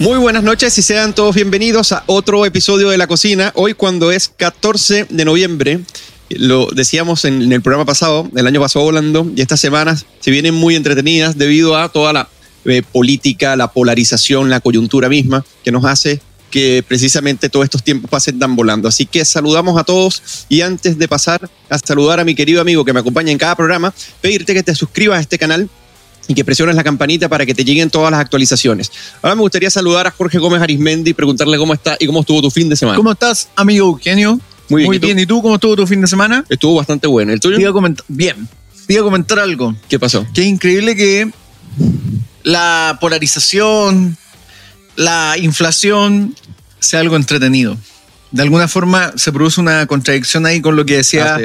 Muy buenas noches y sean todos bienvenidos a otro episodio de La Cocina. Hoy cuando es 14 de noviembre, lo decíamos en, el programa pasado, el año pasado volando, y estas semanas se vienen muy entretenidas debido a toda la eh, política, la polarización, la coyuntura misma que nos hace que precisamente todos estos tiempos pasen tan volando. Así que saludamos a todos y antes de pasar a saludar a mi querido amigo que me acompaña en cada programa, pedirte que te suscribas a este canal y que presiones la campanita para que te lleguen todas las actualizaciones. Ahora me gustaría saludar a Jorge Gómez Arismendi y preguntarle cómo está y cómo estuvo tu fin de semana. ¿Cómo estás, amigo Eugenio? Muy bien. Muy bien. ¿Y tú cómo estuvo tu fin de semana? Estuvo bastante bueno. ¿El tuyo? bien. Te iba a comentar algo. ¿Qué pasó? Que es increíble que la polarización, la inflación sea algo entretenido. De alguna forma se produce una contradicción ahí con lo que decía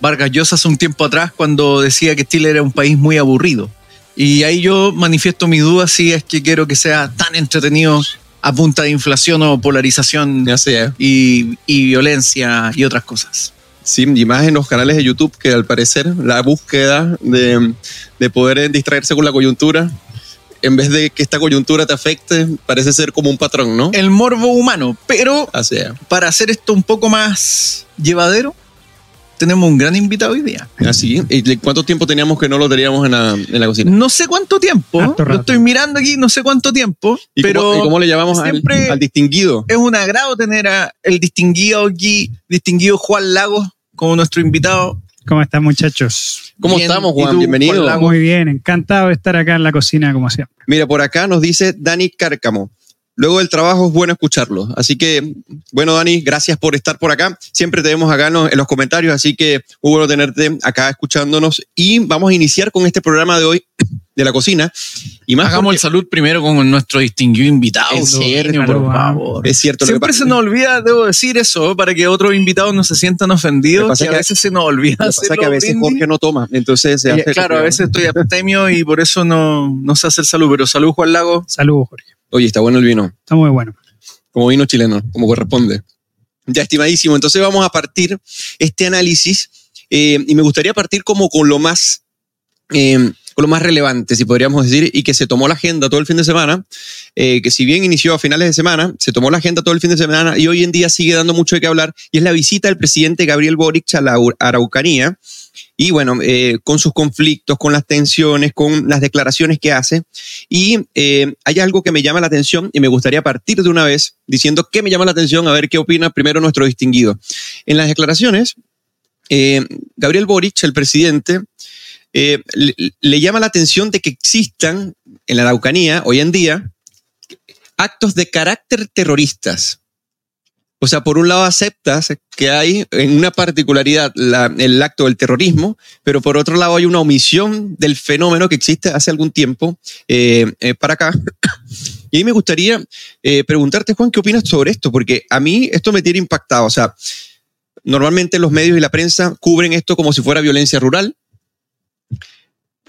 Vargas Llosa hace un tiempo atrás cuando decía que Chile era un país muy aburrido. Y ahí yo manifiesto mi duda si es que quiero que sea tan entretenido a punta de inflación o polarización y, y, violencia y otras cosas. Sí, y más en los canales de YouTube que al parecer la búsqueda de, de poder distraerse con la coyuntura en vez de que esta coyuntura te afecte, parece ser como un patrón, ¿no? El morbo humano. Pero para hacer esto un poco más llevadero, tenemos un gran invitado hoy día. Así. Ah, ¿Y cuánto tiempo teníamos que no lo teníamos en la, cocina? No sé cuánto tiempo. Lo estoy mirando aquí, no sé cuánto tiempo. ¿Y pero cómo, cómo le llamamos al, al, distinguido? Es un agrado tener a el distinguido aquí, distinguido Juan Lagos, como nuestro invitado. ¿Cómo están, muchachos? ¿Cómo estamos, Juan? Bienvenido. Muy bien, encantado de estar acá en la cocina, como siempre. Mira, por acá nos dice Dani Cárcamo. Luego del trabajo es bueno escucharlo. Así que, bueno, Dani, gracias por estar por acá. Siempre te vemos acá en los, comentarios, así que muy bueno tenerte acá escuchándonos. Y vamos a iniciar con este programa de hoy de la cocina. Y más Hagamos el salud primero con nuestro distinguido invitado. Es cierto, por favor. Es cierto. Siempre se nos olvida, debo decir eso, para que otros invitados no se sientan ofendidos. Que a veces se nos olvida. Pasa que a veces Jorge no toma, entonces se hace Claro, a veces estoy abstemio y por eso no, no se hace el salud. Pero salud, Juan Lago. Salud, Jorge. Oye, está bueno el vino. Está muy bueno. Como vino chileno, como corresponde. Ya, estimadísimo. Entonces vamos a partir este análisis eh, y me gustaría partir como con lo más... Eh, lo más relevante, si podríamos decir, y que se tomó la agenda todo el fin de semana, eh, que si bien inició a finales de semana, se tomó la agenda todo el fin de semana y hoy en día sigue dando mucho de qué hablar, y es la visita del presidente Gabriel Boric a la Araucanía, y bueno, eh, con sus conflictos, con las tensiones, con las declaraciones que hace. Y eh, hay algo que me llama la atención y me gustaría partir de una vez diciendo qué me llama la atención, a ver qué opina primero nuestro distinguido. En las declaraciones, Gabriel Boric, el presidente, le, le llama la atención de que existan en la Araucanía hoy en día actos de carácter terroristas. O sea, por un lado aceptas que hay en una particularidad el acto del terrorismo, pero por otro lado hay una omisión del fenómeno que existe hace algún tiempo eh, eh, para acá. Y ahí me gustaría eh, preguntarte, Juan, ¿qué opinas sobre esto? Porque a mí esto me tiene impactado. O sea, normalmente los medios y la prensa cubren esto como si fuera violencia rural,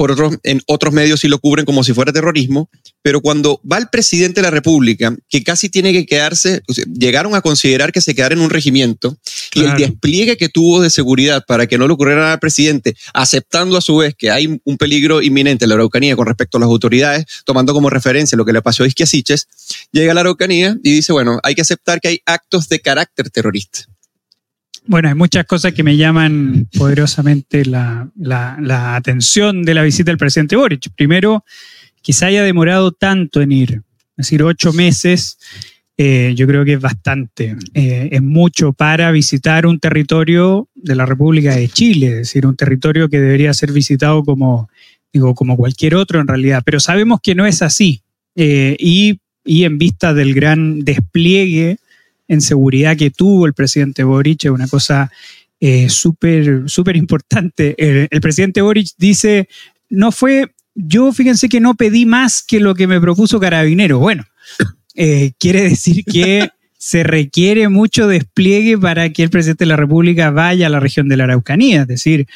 por otros, en otros medios sí lo cubren como si fuera terrorismo, pero cuando va el presidente de la República, que casi tiene que quedarse, llegaron a considerar que se quedara en un regimiento, y el despliegue que tuvo de seguridad para que no le ocurriera nada al presidente, aceptando a su vez que hay un peligro inminente en la Araucanía con respecto a las autoridades, tomando como referencia lo que le pasó a Isquiasiches, llega a la Araucanía y dice, bueno, hay que aceptar que hay actos de carácter terrorista. Bueno, hay muchas cosas que me llaman poderosamente la, atención de la visita del presidente Boric. Primero, que se haya demorado tanto en ir, es decir, ocho meses, eh, yo creo que es bastante, eh, es mucho para visitar un territorio de la República de Chile, es decir, un territorio que debería ser visitado como, digo, como cualquier otro en realidad, pero sabemos que no es así. Eh, y, y en vista del gran despliegue en seguridad que tuvo el presidente Boric, es una cosa eh, súper, súper importante. El, presidente Boric dice, no fue, yo fíjense que no pedí más que lo que me propuso Carabinero. Bueno, eh, quiere decir que se requiere mucho despliegue para que el presidente de la República vaya a la región de la Araucanía. Es decir,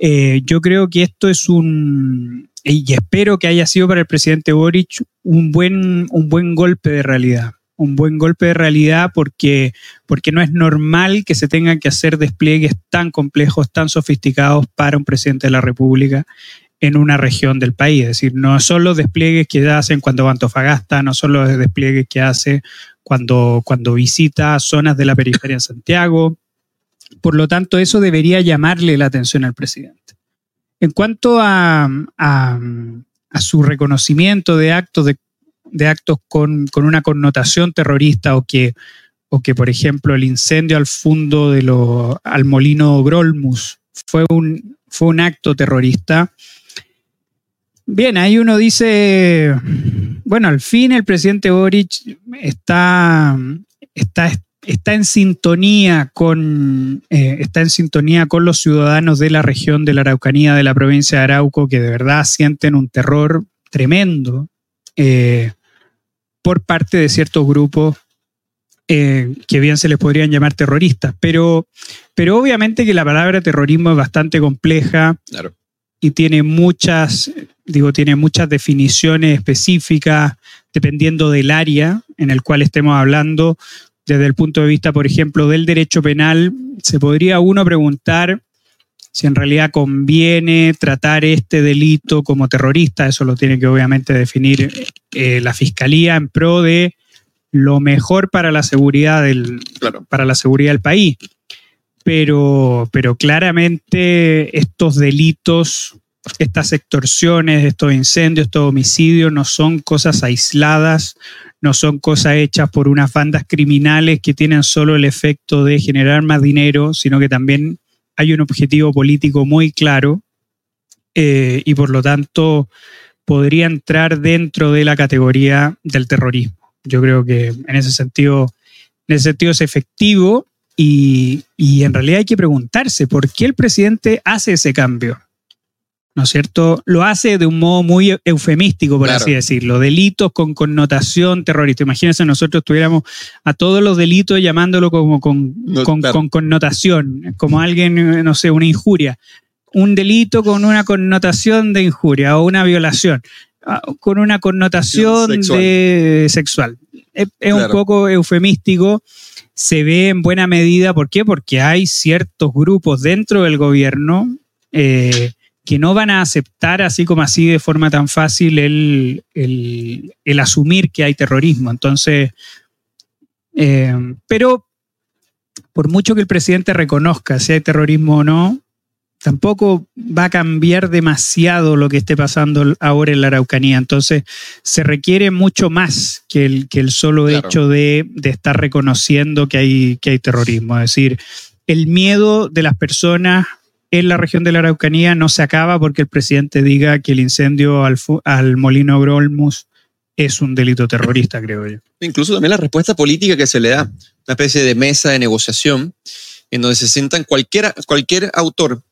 eh, yo creo que esto es un, y espero que haya sido para el presidente Boric un buen, un buen golpe de realidad un buen golpe de realidad porque, porque no es normal que se tengan que hacer despliegues tan complejos, tan sofisticados para un presidente de la República. en una región del país. Es decir, no son los despliegues que hacen cuando va a Antofagasta, no son los despliegues que hace cuando, cuando visita zonas de la periferia en Santiago. Por lo tanto, eso debería llamarle la atención al presidente. En cuanto a, a, su reconocimiento de actos, de, actos con, con, una connotación terrorista o que, o que, por ejemplo, el incendio al fondo de lo, al molino Grolmus fue un, fue un acto terrorista, Bien, ahí uno dice, bueno, al fin el presidente Boric está, está, está en sintonía con eh, está en sintonía con los ciudadanos de la región de la Araucanía, de la provincia de Arauco, que de verdad sienten un terror tremendo. Eh, por parte de ciertos grupos eh, que bien se les podrían llamar terroristas. Pero, pero obviamente que la palabra terrorismo es bastante compleja. Claro y tiene muchas, digo, tiene muchas definiciones específicas dependiendo del área en el cual estemos hablando. Desde el punto de vista, por ejemplo, del derecho penal, se podría uno preguntar si en realidad conviene tratar este delito como terrorista. Eso lo tiene que obviamente definir eh, la fiscalía en pro de lo mejor para la seguridad del, para la seguridad del país pero, pero claramente estos delitos, estas extorsiones, estos incendios, estos homicidios no son cosas aisladas, no son cosas hechas por unas bandas criminales que tienen solo el efecto de generar más dinero, sino que también hay un objetivo político muy claro eh, y por lo tanto podría entrar dentro de la categoría del terrorismo. Yo creo que en ese sentido, en ese sentido es efectivo y, en realidad hay que preguntarse por qué el presidente hace ese cambio. ¿No es cierto? Lo hace de un modo muy eufemístico, por así decirlo. Delitos con connotación terrorista. Imagínense, nosotros tuviéramos a todos los delitos llamándolo como con, con, connotación, como alguien, no sé, una injuria. Un delito con una connotación de injuria o una violación ah, con una connotación sexual. de sexual. Es, un poco eufemístico se ve en buena medida, ¿por qué? Porque hay ciertos grupos dentro del gobierno eh, que no van a aceptar así como así de forma tan fácil el, el, asumir que hay terrorismo. Entonces, eh, pero por mucho que el presidente reconozca si hay terrorismo o no, tampoco va a cambiar demasiado lo que esté pasando ahora en la Araucanía. Entonces, se requiere mucho más que el, que el solo hecho de, estar reconociendo que hay, que hay terrorismo. Es decir, el miedo de las personas en la región de la Araucanía no se acaba porque el presidente diga que el incendio al, al molino Grolmus es un delito terrorista, creo yo. Incluso también la respuesta política que se le da, una especie de mesa de negociación en donde se sientan cualquiera, cualquier autor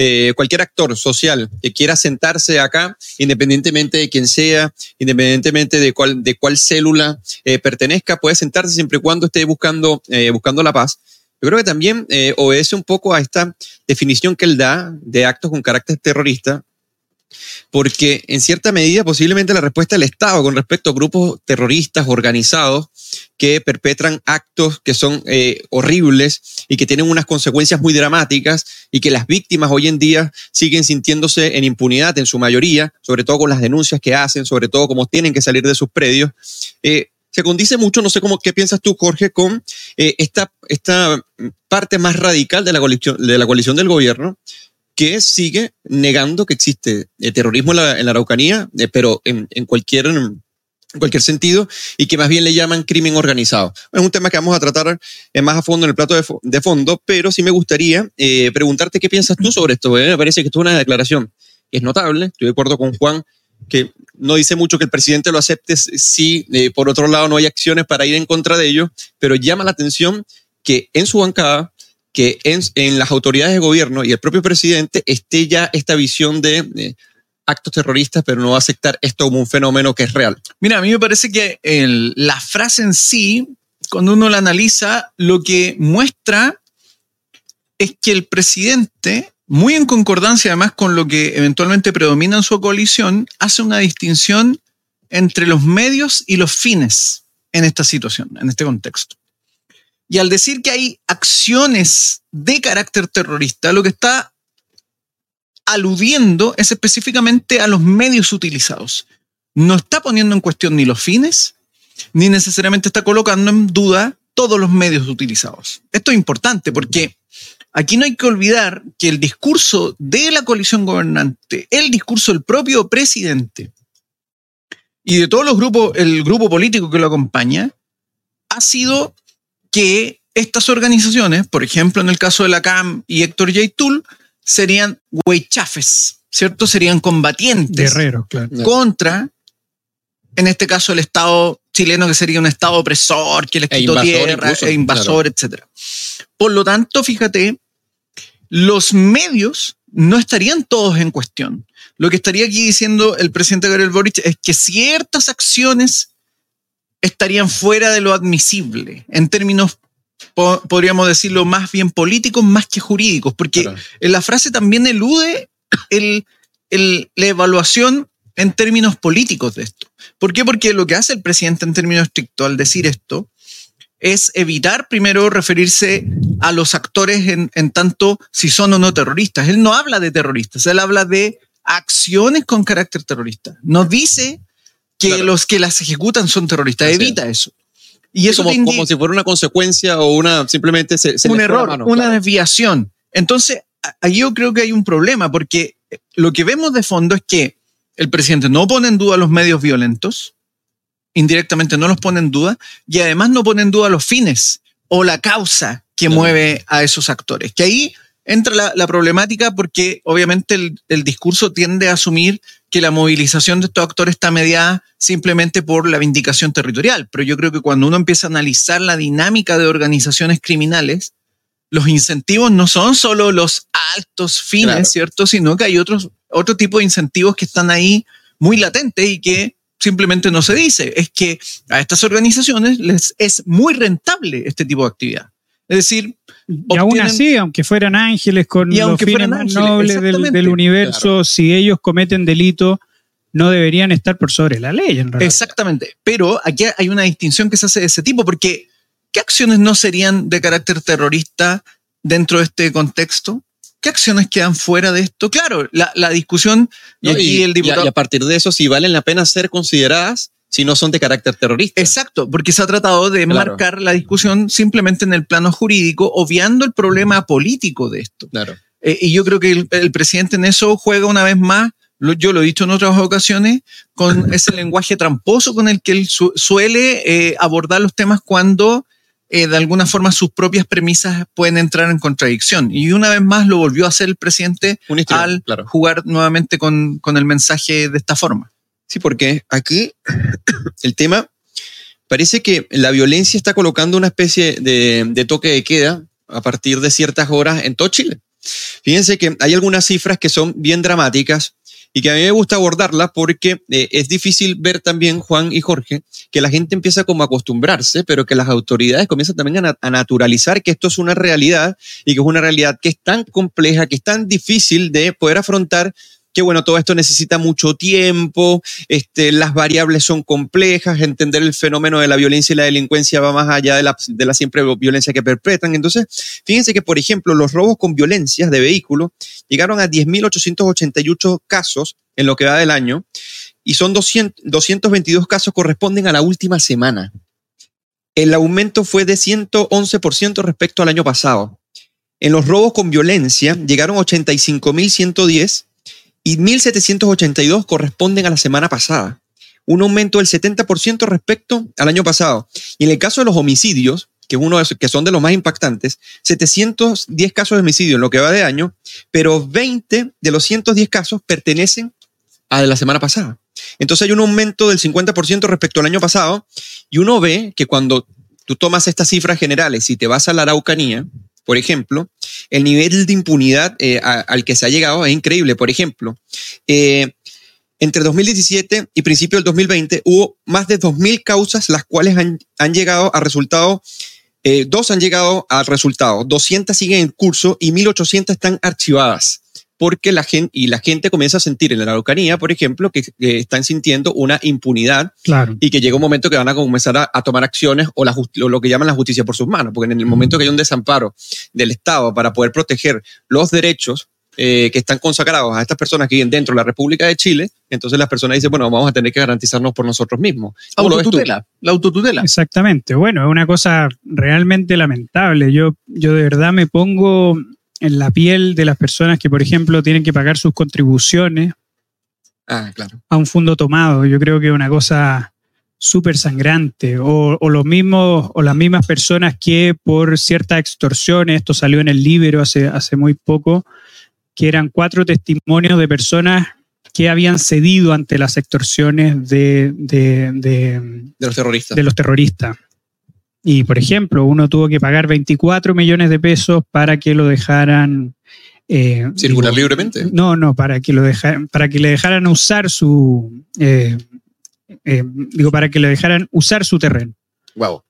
eh, cualquier actor social que quiera sentarse acá, independientemente de quién sea, independientemente de cuál, de cuál célula eh, pertenezca, puede sentarse siempre y cuando esté buscando, eh, buscando la paz. Yo creo que también obedece un poco a esta definición que él da de actos con carácter terrorista, porque en cierta medida posiblemente la respuesta del Estado con respecto a grupos terroristas organizados que perpetran actos que son eh, horribles y que tienen unas consecuencias muy dramáticas y que las víctimas hoy en día siguen sintiéndose en impunidad en su mayoría, sobre todo con las denuncias que hacen, sobre todo como tienen que salir de sus predios. Eh, se condice mucho, no sé cómo, qué piensas tú, Jorge, con eh, esta, esta parte más radical de la coalición, de la coalición del gobierno, que sigue negando que existe terrorismo en la, Araucanía, pero en, cualquier en cualquier sentido, y que más bien le llaman crimen organizado. Es un tema que vamos a tratar eh, más a fondo en el plato de, fondo, pero sí me gustaría eh, preguntarte qué piensas tú sobre esto. Me parece que esto es una declaración que es notable, estoy de acuerdo con Juan, que no dice mucho que el presidente lo acepte si eh, por otro lado no hay acciones para ir en contra de ello, pero llama la atención que en su bancada, que en, las autoridades de gobierno y el propio presidente esté ya esta visión de actos terroristas, pero no va a aceptar esto como un fenómeno que es real. Mira, a mí me parece que la frase en sí, cuando uno la analiza, lo que muestra es que el presidente, muy en concordancia además con lo que eventualmente predomina en su coalición, hace una distinción entre los medios y los fines en esta situación, en este contexto. Y al decir que hay acciones de carácter terrorista, lo que está aludiendo es específicamente a los medios utilizados. No está poniendo en cuestión ni los fines, ni necesariamente está colocando en duda todos los medios utilizados. Esto es importante porque aquí no hay que olvidar que el discurso de la coalición gobernante, el discurso del propio presidente y de todos los grupos, el grupo político que lo acompaña, ha sido que estas organizaciones, por ejemplo, en el caso de la CAM y Héctor J. Tool, serían huechafes, ¿cierto? Serían combatientes Guerreros, claro. contra, en este caso, el Estado chileno, que sería un Estado opresor, que les E quitó tierra, incluso, e invasor, etc. Por lo tanto, fíjate, los medios no estarían todos en cuestión. Lo que estaría aquí diciendo el presidente Gabriel Boric es que ciertas acciones estarían fuera de lo admisible, en términos, po- podríamos decirlo, más bien políticos más que jurídicos, porque Claro. la frase también elude el- el- la evaluación en términos políticos de esto. ¿Por qué? Porque lo que hace el presidente en términos estrictos al decir esto es evitar primero referirse a los actores en, en tanto si son o no terroristas. Él no habla de terroristas, él habla de acciones con carácter terrorista. No dice que Claro. los que las ejecutan son terroristas, Así evita eso. Y eso como, como si fuera una consecuencia o una simplemente se, se un error, mano, una claro. desviación. Entonces, ahí yo creo que hay un problema, porque lo que vemos de fondo es que el presidente no pone en duda los medios violentos, indirectamente no los pone en duda, y además no pone en duda los fines o la causa que mueve a esos actores. Que ahí entra la, la problemática porque obviamente el, el discurso tiende a asumir que la movilización de estos actores está mediada simplemente por la vindicación territorial. Pero yo creo que cuando uno empieza a analizar la dinámica de organizaciones criminales, los incentivos no son solo los altos fines, Claro. ¿cierto? Sino que hay otros, otro tipo de incentivos que están ahí muy latentes y que simplemente no se dice. Es que a estas organizaciones les es muy rentable este tipo de actividad. Es decir, Y aún así, aunque fueran ángeles con Y los aunque fines fueran más ángeles, nobles del universo, si ellos cometen delito, no deberían estar por sobre la ley, en realidad. Exactamente. Pero aquí hay una distinción que se hace de ese tipo, porque ¿qué acciones no serían de carácter terrorista dentro de este contexto? ¿Qué acciones quedan fuera de esto? Claro, la, la discusión, y aquí el y a- diputado... y a partir de eso, si valen la pena ser consideradas, si no son de carácter terrorista. Exacto, porque se ha tratado de Claro. marcar la discusión simplemente en el plano jurídico, obviando el problema político de esto. Claro. Eh, y yo creo que el, el presidente en eso juega una vez más, lo- yo lo he dicho en otras ocasiones, con ese lenguaje tramposo con el que él su- suele eh, abordar los temas cuando eh, de alguna forma sus propias premisas pueden entrar en contradicción. Y una vez más lo volvió a hacer el presidente al claro. jugar nuevamente con, con el mensaje de esta forma. Sí, porque aquí el tema parece que la violencia está colocando una especie de, de toque de queda a partir de ciertas horas en todo Chile. Fíjense que hay algunas cifras que son bien dramáticas y que a mí me gusta abordarlas porque eh, es difícil ver también, Juan y Jorge, que la gente empieza como a acostumbrarse, pero que las autoridades comienzan también a naturalizar que esto es una realidad y que es una realidad que es tan compleja, que es tan difícil de poder afrontar que bueno, todo esto necesita mucho tiempo, este, las variables son complejas, entender el fenómeno de la violencia y la delincuencia va más allá de la, siempre violencia que perpetran. Entonces, fíjense que, por ejemplo, los robos con violencias de vehículos llegaron a 10.888 casos en lo que va del año y son 200, 222 casos corresponden a la última semana. El aumento fue de 111% respecto al año pasado. En los robos con violencia llegaron 85.110 y 1.782 corresponden a la semana pasada. Un aumento del 70% respecto al año pasado. Y en el caso de los homicidios, que, uno que son de los más impactantes, 710 casos de homicidio en lo que va de año, pero 20 de los 110 casos pertenecen a la semana pasada. Entonces hay un aumento del 50% respecto al año pasado y uno ve que cuando tú tomas estas cifras generales y te vas a la Araucanía, por ejemplo, el nivel de impunidad eh, a- al que se ha llegado es increíble. Por ejemplo, eh, entre 2017 y principio del 2020 hubo más de 2.000 causas las cuales han, han llegado a resultado, eh, dos han llegado al resultado, 200 siguen en curso y 1.800 están archivadas. Porque la gente, y la gente comienza a sentir en la Araucanía, por ejemplo, que, que están sintiendo una impunidad Claro. y que llega un momento que van a comenzar a, a tomar acciones o, la o lo que llaman la justicia por sus manos, porque en el momento que hay un desamparo del Estado para poder proteger los derechos eh, que están consagrados a estas personas que viven dentro de la República de Chile, entonces las personas dicen, bueno, vamos a tener que garantizarnos por nosotros mismos. Autotutela, la autotutela. Exactamente. Bueno, es una cosa realmente lamentable. Yo, yo de verdad me pongo en la piel de las personas que, por ejemplo, tienen que pagar sus contribuciones Ah, claro. a un fondo tomado. Yo creo que es una cosa súper sangrante. O, o los mismos, o las mismas personas que por ciertas extorsiones, esto salió en el libro hace, hace muy poco, que eran cuatro testimonios de personas que habían cedido ante las extorsiones de, de- de- De los terroristas. de los terroristas. Y, por ejemplo, uno tuvo que pagar 24 millones de pesos para que lo dejaran... eh, Circular digo, libremente. No, no, para que, lo deja- para que le dejaran usar su... eh, eh, digo, para que le dejaran usar su terreno. Wow.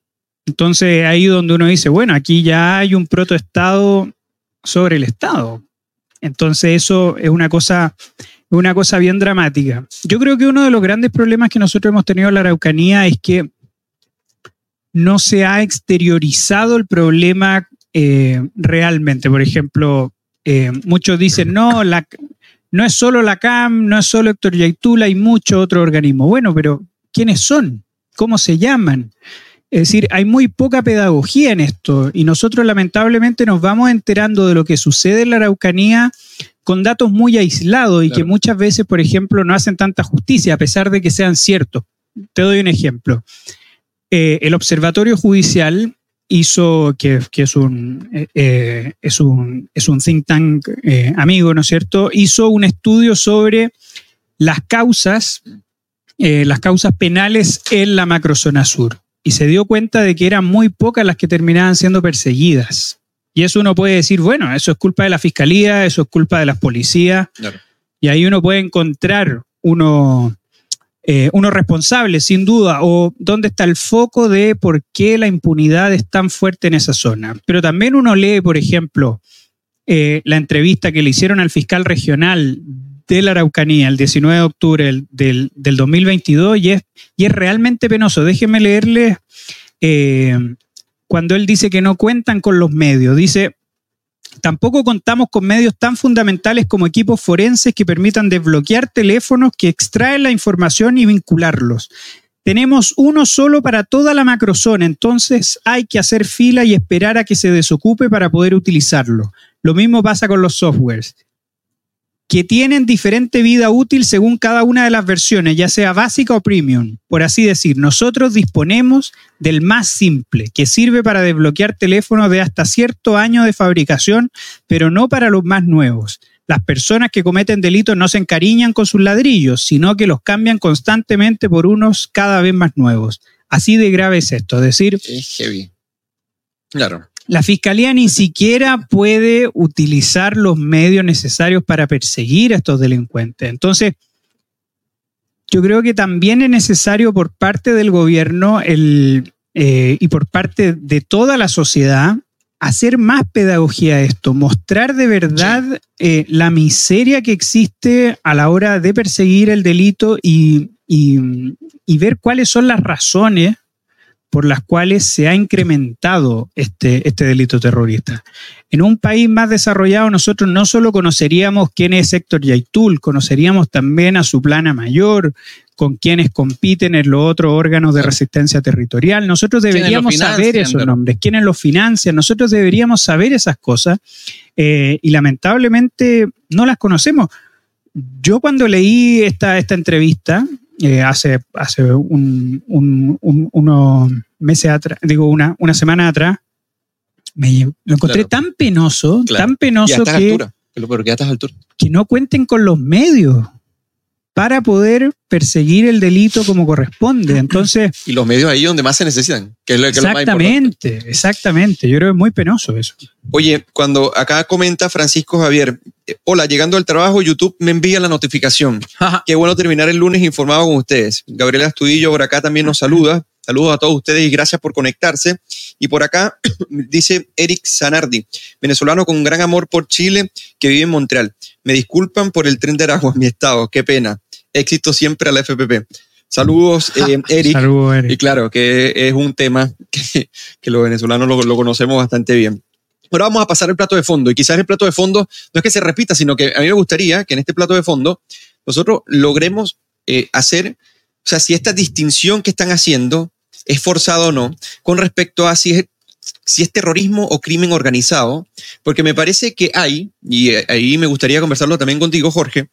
Entonces, ahí donde uno dice, bueno, aquí ya hay un protoestado sobre el Estado. Entonces, eso es una cosa, una cosa bien dramática. Yo creo que uno de los grandes problemas que nosotros hemos tenido en la Araucanía es que no se ha exteriorizado el problema eh, realmente. Por ejemplo, eh, muchos dicen, no, la, no es solo la CAM, no es solo Héctor Yaitula, hay muchos otros organismos. Bueno, pero ¿quiénes son? ¿Cómo se llaman? Es decir, hay muy poca pedagogía en esto y nosotros lamentablemente nos vamos enterando de lo que sucede en la Araucanía con datos muy aislados y Claro. que muchas veces, por ejemplo, no hacen tanta justicia a pesar de que sean ciertos. Te doy un ejemplo. Eh, el Observatorio Judicial hizo, que, que es, un, eh, es, un, es un think tank eh, amigo, ¿no es cierto? Hizo un estudio sobre las causas, las causas penales en la macrozona sur y se dio cuenta de que eran muy pocas las que terminaban siendo perseguidas. Y eso uno puede decir, bueno, eso es culpa de la fiscalía, eso es culpa de las policías, Claro. y ahí uno puede encontrar uno, eh, uno responsable, sin duda, o dónde está el foco de por qué la impunidad es tan fuerte en esa zona. Pero también uno lee, por ejemplo, eh, la entrevista que le hicieron al fiscal regional de la Araucanía el 19 de octubre del, del- del 2022 y es, y es realmente penoso. Déjenme leerles eh, cuando él dice que no cuentan con los medios. Dice, tampoco contamos con medios tan fundamentales como equipos forenses que permitan desbloquear teléfonos que extraen la información y vincularlos. Tenemos uno solo para toda la macrozona, entonces hay que hacer fila y esperar a que se desocupe para poder utilizarlo. Lo mismo pasa con los softwares, que tienen diferente vida útil según cada una de las versiones, ya sea básica o premium. Por así decir, nosotros disponemos del más simple, que sirve para desbloquear teléfonos de hasta cierto año de fabricación, pero no para los más nuevos. Las personas que cometen delitos no se encariñan con sus ladrillos, sino que los cambian constantemente por unos cada vez más nuevos. Así de grave es esto, es decir, Es heavy. Claro. La fiscalía ni siquiera puede utilizar los medios necesarios para perseguir a estos delincuentes. Entonces, yo creo que también es necesario por parte del gobierno el, eh, y por parte de toda la sociedad hacer más pedagogía a esto, mostrar de verdad eh, la miseria que existe a la hora de perseguir el delito y, y- y ver cuáles son las razones por las cuales se ha incrementado este, este delito terrorista. En un país más desarrollado, nosotros no solo conoceríamos quién es Héctor Yaitul, conoceríamos también a su plana mayor, con quienes compiten en los otros órganos de resistencia territorial. Nosotros ¿Quiénes lo deberíamos saber esos nombres, quiénes los financian, nosotros deberíamos saber esas cosas eh, y lamentablemente no las conocemos. Yo cuando leí esta, esta entrevista, eh, hace, hace un- un- un- unos meses atrás, digo, una, una semana atrás, me lo encontré Claro. tan penoso, Claro. tan Y a penoso estas que, alturas. Pero porque a estas alturas. que no cuenten con los medios para poder perseguir el delito como corresponde. Entonces, Y los medios ahí donde más se necesitan, que es lo, que es lo más importante. exactamente, exactamente. Yo creo que es muy penoso eso. Oye, cuando acá comenta Francisco Javier, eh, hola, llegando al trabajo, YouTube me envía la notificación. Qué bueno terminar el lunes informado con ustedes. Gabriela Astudillo por acá también nos saluda. Saludos a todos ustedes y gracias por conectarse. Y por acá dice Eric Zanardi, venezolano con gran amor por Chile que vive en Montreal. Me disculpan por el tren de Aragua mi estado, qué pena. Éxito siempre a la FPP. Saludos, eh, Eric. Saludos, Eric. Y claro, que es un tema que, que los venezolanos lo, lo conocemos bastante bien. Ahora vamos a pasar al plato de fondo y quizás el plato de fondo no es que se repita, sino que a mí me gustaría que en este plato de fondo nosotros logremos eh, hacer, o sea, si esta distinción que están haciendo es forzada o no, con respecto a si es, si es terrorismo o crimen organizado, porque me parece que hay, y ahí me gustaría conversarlo también contigo, Jorge,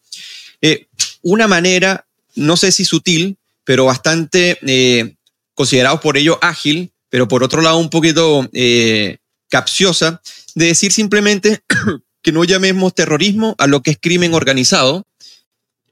eh, una manera, no sé si sutil, pero bastante eh, considerado por ello ágil, pero por otro lado un poquito eh, capciosa, de decir simplemente que no llamemos terrorismo a lo que es crimen organizado,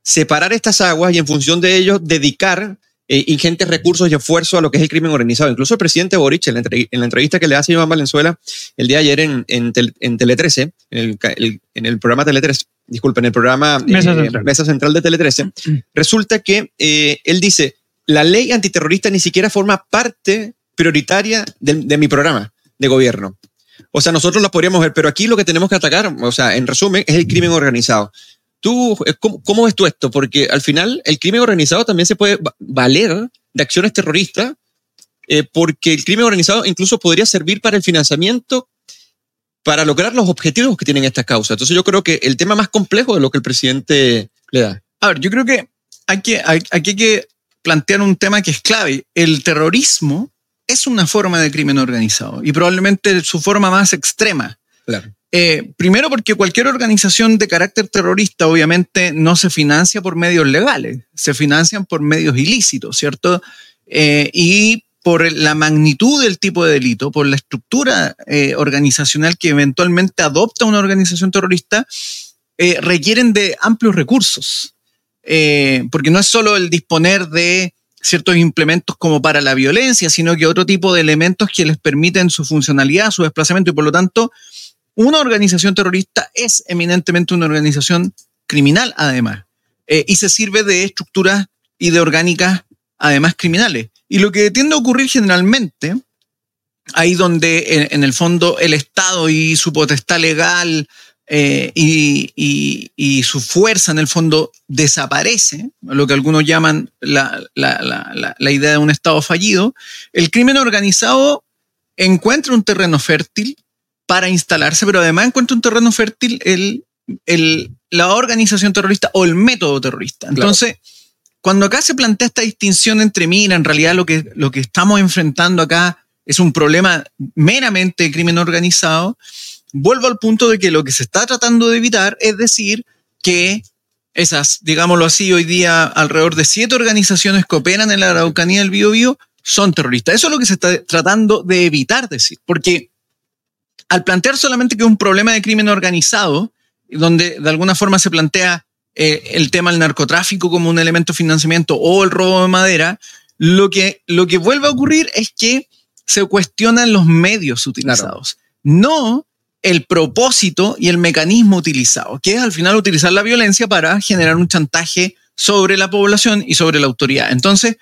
separar estas aguas y en función de ello dedicar eh, ingentes recursos y esfuerzos a lo que es el crimen organizado. Incluso el presidente Boric, en la, entre- en la entrevista que le hace Iván Valenzuela el día ayer en, en, Tel- en Tele 13, en el, ca- el- en el programa Tele 13, disculpen, en el programa Mesa eh, Central. Mesa Central de Tele 13, resulta que eh, él dice, la ley antiterrorista ni siquiera forma parte prioritaria de, de mi programa de gobierno. O sea, nosotros la podríamos ver, pero aquí lo que tenemos que atacar, o sea, en resumen, es el crimen organizado. ¿Tú, eh, cómo, cómo ves tú esto? Porque al final el crimen organizado también se puede va- valer de acciones terroristas, eh, porque el crimen organizado incluso podría servir para el financiamiento para lograr los objetivos que tienen estas causas. Entonces yo creo que el tema más complejo de lo que el presidente le da. A ver, yo creo que hay que, hay- aquí hay que plantear un tema que es clave. El terrorismo es una forma de crimen organizado y probablemente su forma más extrema. Claro. Eh, primero porque cualquier organización de carácter terrorista obviamente no se financia por medios legales, se financian por medios ilícitos, ¿cierto? Eh, y por la magnitud del tipo de delito, por la estructura eh, organizacional que eventualmente adopta una organización terrorista, eh, requieren de amplios recursos. Eh, porque no es solo el disponer de ciertos implementos como para la violencia, sino que otro tipo de elementos que les permiten su funcionalidad, su desplazamiento y por lo tanto una organización terrorista es eminentemente una organización criminal, además, y se sirve de estructuras y de orgánicas, además, criminales. Y lo que tiende a ocurrir generalmente, ahí donde en, en el fondo el Estado y su potestad legal eh, y, y- y su fuerza, en el fondo, desaparece, lo que algunos llaman la, la- la- la- idea de un Estado fallido, el crimen organizado encuentra un terreno fértil para instalarse, pero además encuentra un terreno fértil el, el- la organización terrorista o el método terrorista. Claro. Cuando acá se plantea esta distinción entre, mira, en realidad lo que, lo que estamos enfrentando acá es un problema meramente de crimen organizado, vuelvo al punto de que lo que se está tratando de evitar es decir que esas, digámoslo así, hoy día alrededor de siete organizaciones que operan en la Araucanía del Biobío son terroristas. Eso es lo que se está tratando de evitar decir, porque al plantear solamente que es un problema de crimen organizado, donde de alguna forma se plantea eh, el tema del narcotráfico como un elemento de financiamiento o el robo de madera, lo que, lo que vuelve a ocurrir es que se cuestionan los medios utilizados, no el propósito y el mecanismo utilizado, que es al final utilizar la violencia para generar un chantaje sobre la población y sobre la autoridad. Entonces,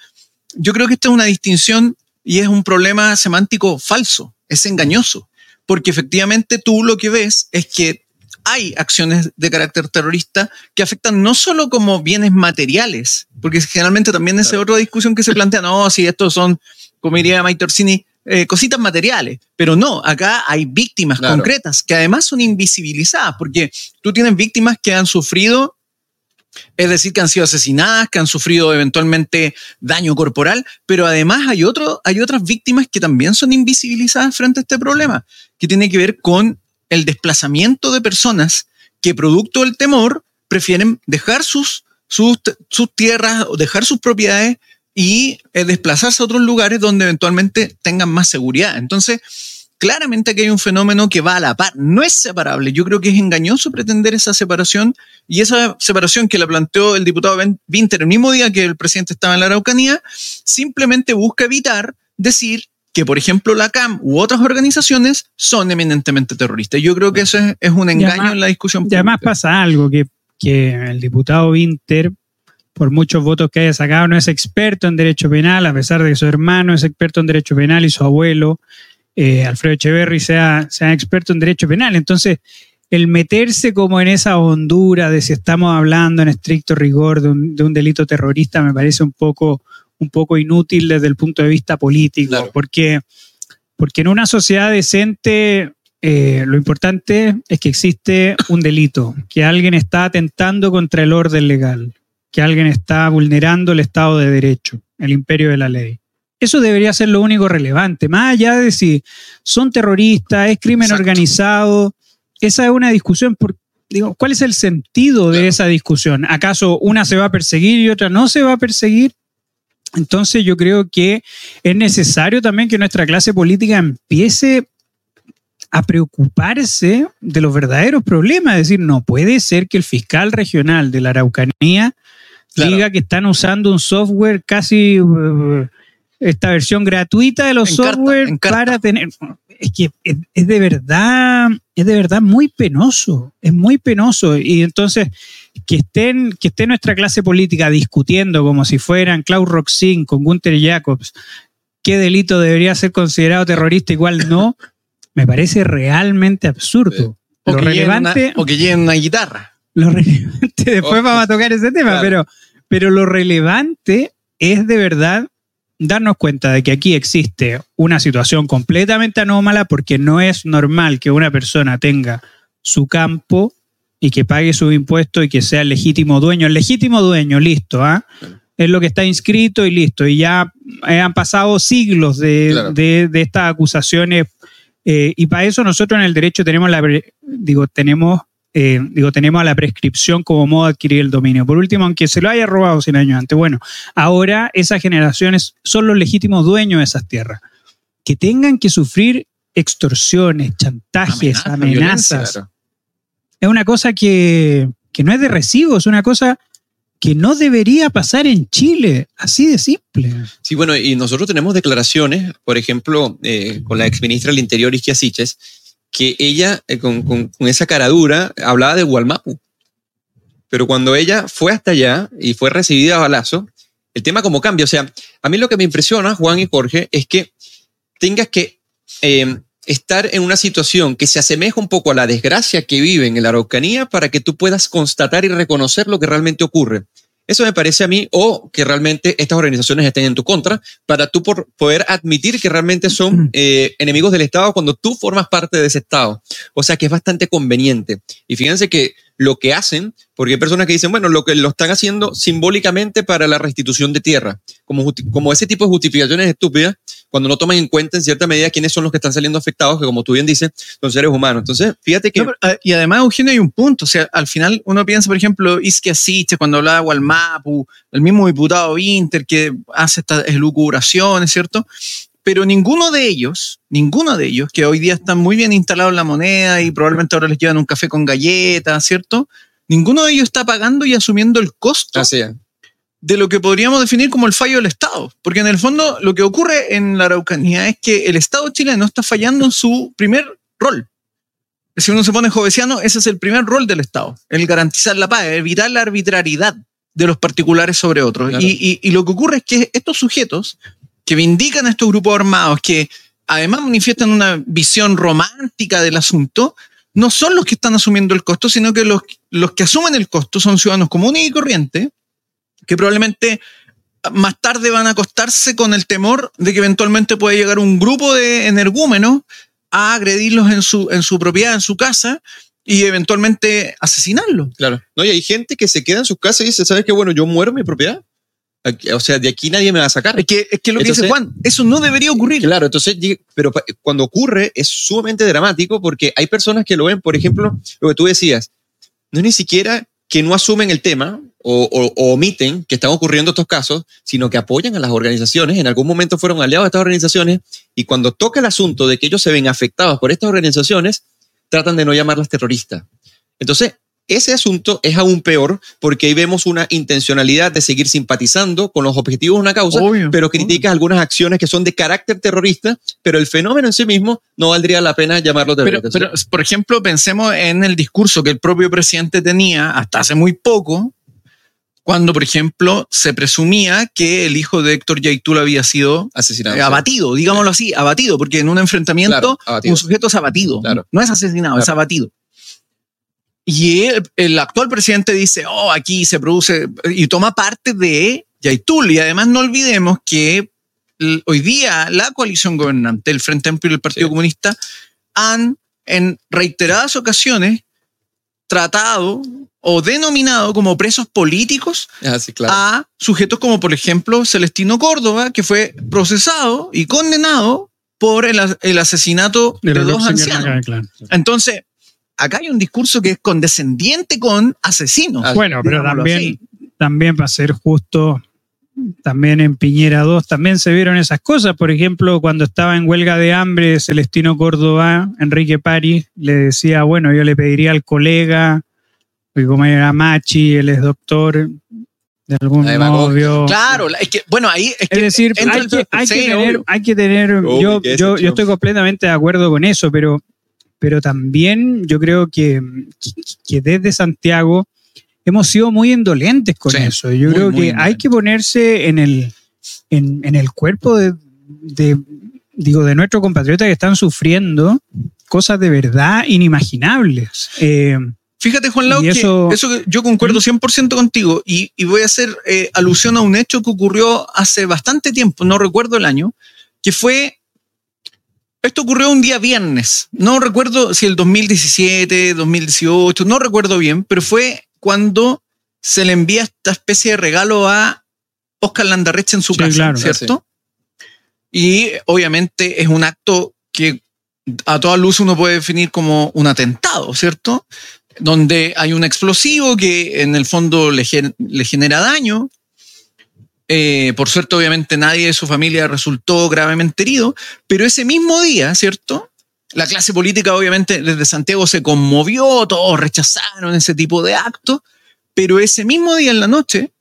yo creo que esta es una distinción y es un problema semántico falso, es engañoso, porque efectivamente tú lo que ves es que hay acciones de carácter terrorista que afectan no solo como bienes materiales, porque generalmente también es otra discusión que se plantea, no, si estos son, como diría Torsini, eh, cositas materiales, pero no, acá hay víctimas Claro. concretas que además son invisibilizadas, porque tú tienes víctimas que han sufrido es decir, que han sido asesinadas, que han sufrido eventualmente daño corporal, pero además hay, otro, hay otras víctimas que también son invisibilizadas frente a este problema, que tiene que ver con el desplazamiento de personas que producto del temor prefieren dejar sus, sus, tierras o dejar sus propiedades y eh, desplazarse a otros lugares donde eventualmente tengan más seguridad. Entonces, claramente aquí hay un fenómeno que va a la par, no es separable. Yo creo que es engañoso pretender esa separación y esa separación que la planteó el diputado Winter el mismo día que el presidente estaba en la Araucanía, simplemente busca evitar decir que, por ejemplo, la CAM u otras organizaciones son eminentemente terroristas. Yo creo que eso es, es un engaño además- en la discusión Y además pública. pasa algo, que, que el diputado Winter, por muchos votos que haya sacado, no es experto en derecho penal, a pesar de que su hermano es experto en derecho penal y su abuelo, eh, Alfredo Echeverry, sea, sea experto en derecho penal. Entonces, el meterse como en esa hondura de si estamos hablando en estricto rigor de un, de un delito terrorista me parece un poco, un poco inútil desde el punto de vista político, Claro. porque, porque en una sociedad decente eh, lo importante es que existe un delito, que alguien está atentando contra el orden legal, que alguien está vulnerando el Estado de Derecho, el imperio de la ley. Eso debería ser lo único relevante, más allá de si son terroristas, es crimen Exacto. organizado. Esa es una discusión. Por, digo, ¿Cuál es el sentido de Claro. esa discusión? ¿Acaso una se va a perseguir y otra no se va a perseguir? Entonces yo creo que es necesario también que nuestra clase política empiece a preocuparse de los verdaderos problemas. Es decir, no puede ser que el fiscal regional de la Araucanía Claro. diga que están usando un software casi uh, esta versión gratuita de los En software carta. para tener es que es, es de verdad es de verdad muy penoso es muy penoso y entonces que estén que esté nuestra clase política discutiendo como si fueran Klaus Roxin con Gunther Jacobs qué delito debería ser considerado terrorista igual no me parece realmente absurdo O lo que, relevante una, o que lleven una guitarra. lo relevante, después Oh, vamos a tocar ese tema, claro. pero, pero lo relevante es de verdad darnos cuenta de que aquí existe una situación completamente anómala porque no es normal que una persona tenga su campo y que pague sus impuestos y que sea el legítimo dueño. El legítimo dueño, listo, ¿ah? Claro. Es lo que está inscrito y listo. Y ya eh, han pasado siglos de, Claro. de- de estas acusaciones. eh, y para eso nosotros en el derecho tenemos la pre- digo, tenemos eh, digo, tenemos a la prescripción como modo de adquirir el dominio. Por último, aunque se lo haya robado 100 años antes, bueno, ahora esas generaciones son los legítimos dueños de esas tierras. Que tengan que sufrir extorsiones, chantajes, Amenazas, amenazas, violencia, Claro. Es una cosa que, que no es de recibo, es una cosa que no debería pasar en Chile, así de simple. Sí, bueno, y nosotros tenemos declaraciones, por ejemplo, eh, con la exministra del Interior, Isquia Siches, que ella, eh, con, con- con esa cara dura, hablaba de Gualmapu. Pero cuando ella fue hasta allá y fue recibida a balazo, el tema como cambia. O sea, a mí lo que me impresiona, Juan y Jorge, es que tengas que eh, estar en una situación que se asemeja un poco a la desgracia que viven en la Araucanía para que tú puedas constatar y reconocer lo que realmente ocurre. Eso me parece a mí, o que realmente estas organizaciones estén en tu contra, para tú por poder admitir que realmente son eh, enemigos del Estado cuando tú formas parte de ese Estado. O sea que es bastante conveniente. Y fíjense que lo que hacen, porque hay personas que dicen, bueno, lo que lo están haciendo simbólicamente para la restitución de tierra, como, como ese tipo de justificaciones estúpidas, cuando no toman en cuenta en cierta medida quiénes son los que están saliendo afectados, que como tú bien dices, son seres humanos. Entonces, fíjate que... Ah, y además, Eugenio, hay un punto. O sea, al final uno piensa, por ejemplo, Isquia Siche, cuando hablaba de Gualmapu, el mismo diputado Winter que hace estas elucubraciones, ¿cierto? Pero ninguno de ellos, ninguno de ellos, que hoy día están muy bien instalados en la moneda y probablemente ahora les llevan un café con galletas, ¿cierto? Ninguno de ellos está pagando y asumiendo el costo de lo que podríamos definir como el fallo del Estado. Porque en el fondo lo que ocurre en la Araucanía es que el Estado chileno está fallando en su primer rol. Si uno se pone jovesiano, ese es el primer rol del Estado, el garantizar la paz, evitar la arbitrariedad de los particulares sobre otros. Claro. Y, y- y lo que ocurre es que estos sujetos que vindican a estos grupos armados, que además manifiestan una visión romántica del asunto, no son los que están asumiendo el costo, sino que los, los que asumen el costo son ciudadanos comunes y corrientes, que probablemente más tarde van a acostarse con el temor de que eventualmente puede llegar un grupo de energúmenos a agredirlos en su, en su propiedad, en su casa, y eventualmente asesinarlos. Claro. No, y hay gente que se queda en sus casas y dice, ¿sabes qué? Bueno, yo muero en mi propiedad. O sea, de aquí nadie me va a sacar. Es que, es que lo que Entonces- dice Juan, eso no debería ocurrir. Claro, entonces, pero cuando ocurre es sumamente dramático porque hay personas que lo ven, por ejemplo, lo que tú decías, no es ni siquiera que no asumen el tema o, o- o omiten que están ocurriendo estos casos, sino que apoyan a las organizaciones, en algún momento fueron aliados de estas organizaciones y cuando toca el asunto de que ellos se ven afectados por estas organizaciones, tratan de no llamarlas terroristas. Entonces, ese asunto es aún peor porque ahí vemos una intencionalidad de seguir simpatizando con los objetivos de una causa, Obvio, pero obvio. criticas algunas acciones que son de carácter terrorista, pero el fenómeno en sí mismo no valdría la pena llamarlo terrorista. pero, por ejemplo, pensemos en el discurso que el propio presidente tenía hasta hace muy poco, cuando, por ejemplo, se presumía que el hijo de Héctor Yaitul había sido Asesinado. eh, abatido, digámoslo así, abatido, porque en un enfrentamiento Claro, un sujeto es abatido, Claro. no es asesinado, es abatido. Y el, el actual presidente dice, oh, aquí se produce, y toma parte de Yaitul, y además no olvidemos que hoy día la coalición gobernante, el Frente Amplio y el Partido Sí. Comunista, han en reiteradas ocasiones tratado o denominado como presos políticos Ah, sí, claro. a sujetos como, por ejemplo, Celestino Córdoba, que fue procesado y condenado por el, as- el asesinato de, los dos ancianos. Claro. Entonces, acá hay un discurso que es condescendiente con asesinos. Ah, Bueno, pero también, así. también para ser justo, también en Piñera 2 también se vieron esas cosas. Por ejemplo, cuando estaba en huelga de hambre, Celestino Córdoba, Enrique Pari, le decía, bueno, yo le pediría al colega, porque como era Machi, él es doctor, de algún La modo demagogia. vio- Claro, la- es que, bueno, ahí es que Es decir, hay el- que, hay que tener, hay que tener yo, yo, yo estoy completamente de acuerdo con eso, pero, pero también yo creo que, que desde Santiago hemos sido muy indolentes con Sí, eso. Yo muy, creo que hay que ponerse en el, en, en el cuerpo de, de, digo, de nuestros compatriotas que están sufriendo cosas de verdad inimaginables. Eh, Fíjate, Juan Lau, que eso- eso que yo concuerdo 100% contigo y, y voy a hacer eh, alusión a un hecho que ocurrió hace bastante tiempo, no recuerdo el año, que fue, esto ocurrió un día viernes, no recuerdo si el 2017, 2018, no recuerdo bien, pero fue cuando se le envía esta especie de regalo a Oscar Landarreche en su Sí, casa, claro. ¿cierto? Y obviamente es un acto que a toda luz uno puede definir como un atentado, ¿cierto? Donde hay un explosivo que en el fondo le, gen- le genera daño. Eh, por suerte, obviamente, nadie de su familia resultó gravemente herido, pero ese mismo día, ¿cierto? La clase política, obviamente, desde Santiago se conmovió, todos rechazaron ese tipo de actos, pero ese mismo día en la noche,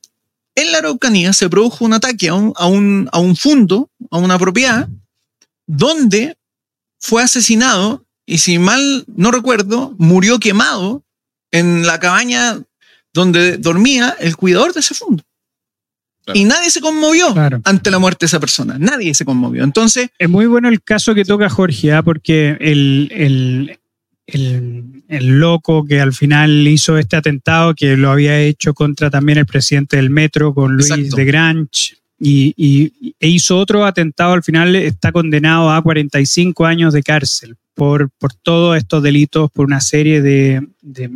en la Araucanía se produjo un ataque a un, a a un fondo, a una propiedad, donde fue asesinado y si mal no recuerdo, murió quemado en la cabaña donde dormía el cuidador de ese fondo. Claro. Y nadie se conmovió Claro. ante la muerte de esa persona. Nadie se conmovió. Entonces, Es muy bueno el caso que toca Jorge, ¿ah? porque el, el- el- el loco que al final hizo este atentado, que lo había hecho contra también el presidente del metro, con Luis Exacto. de Granch, y, y- e hizo otro atentado, al final está condenado a 45 años de cárcel por, por todos estos delitos, por una serie de, de-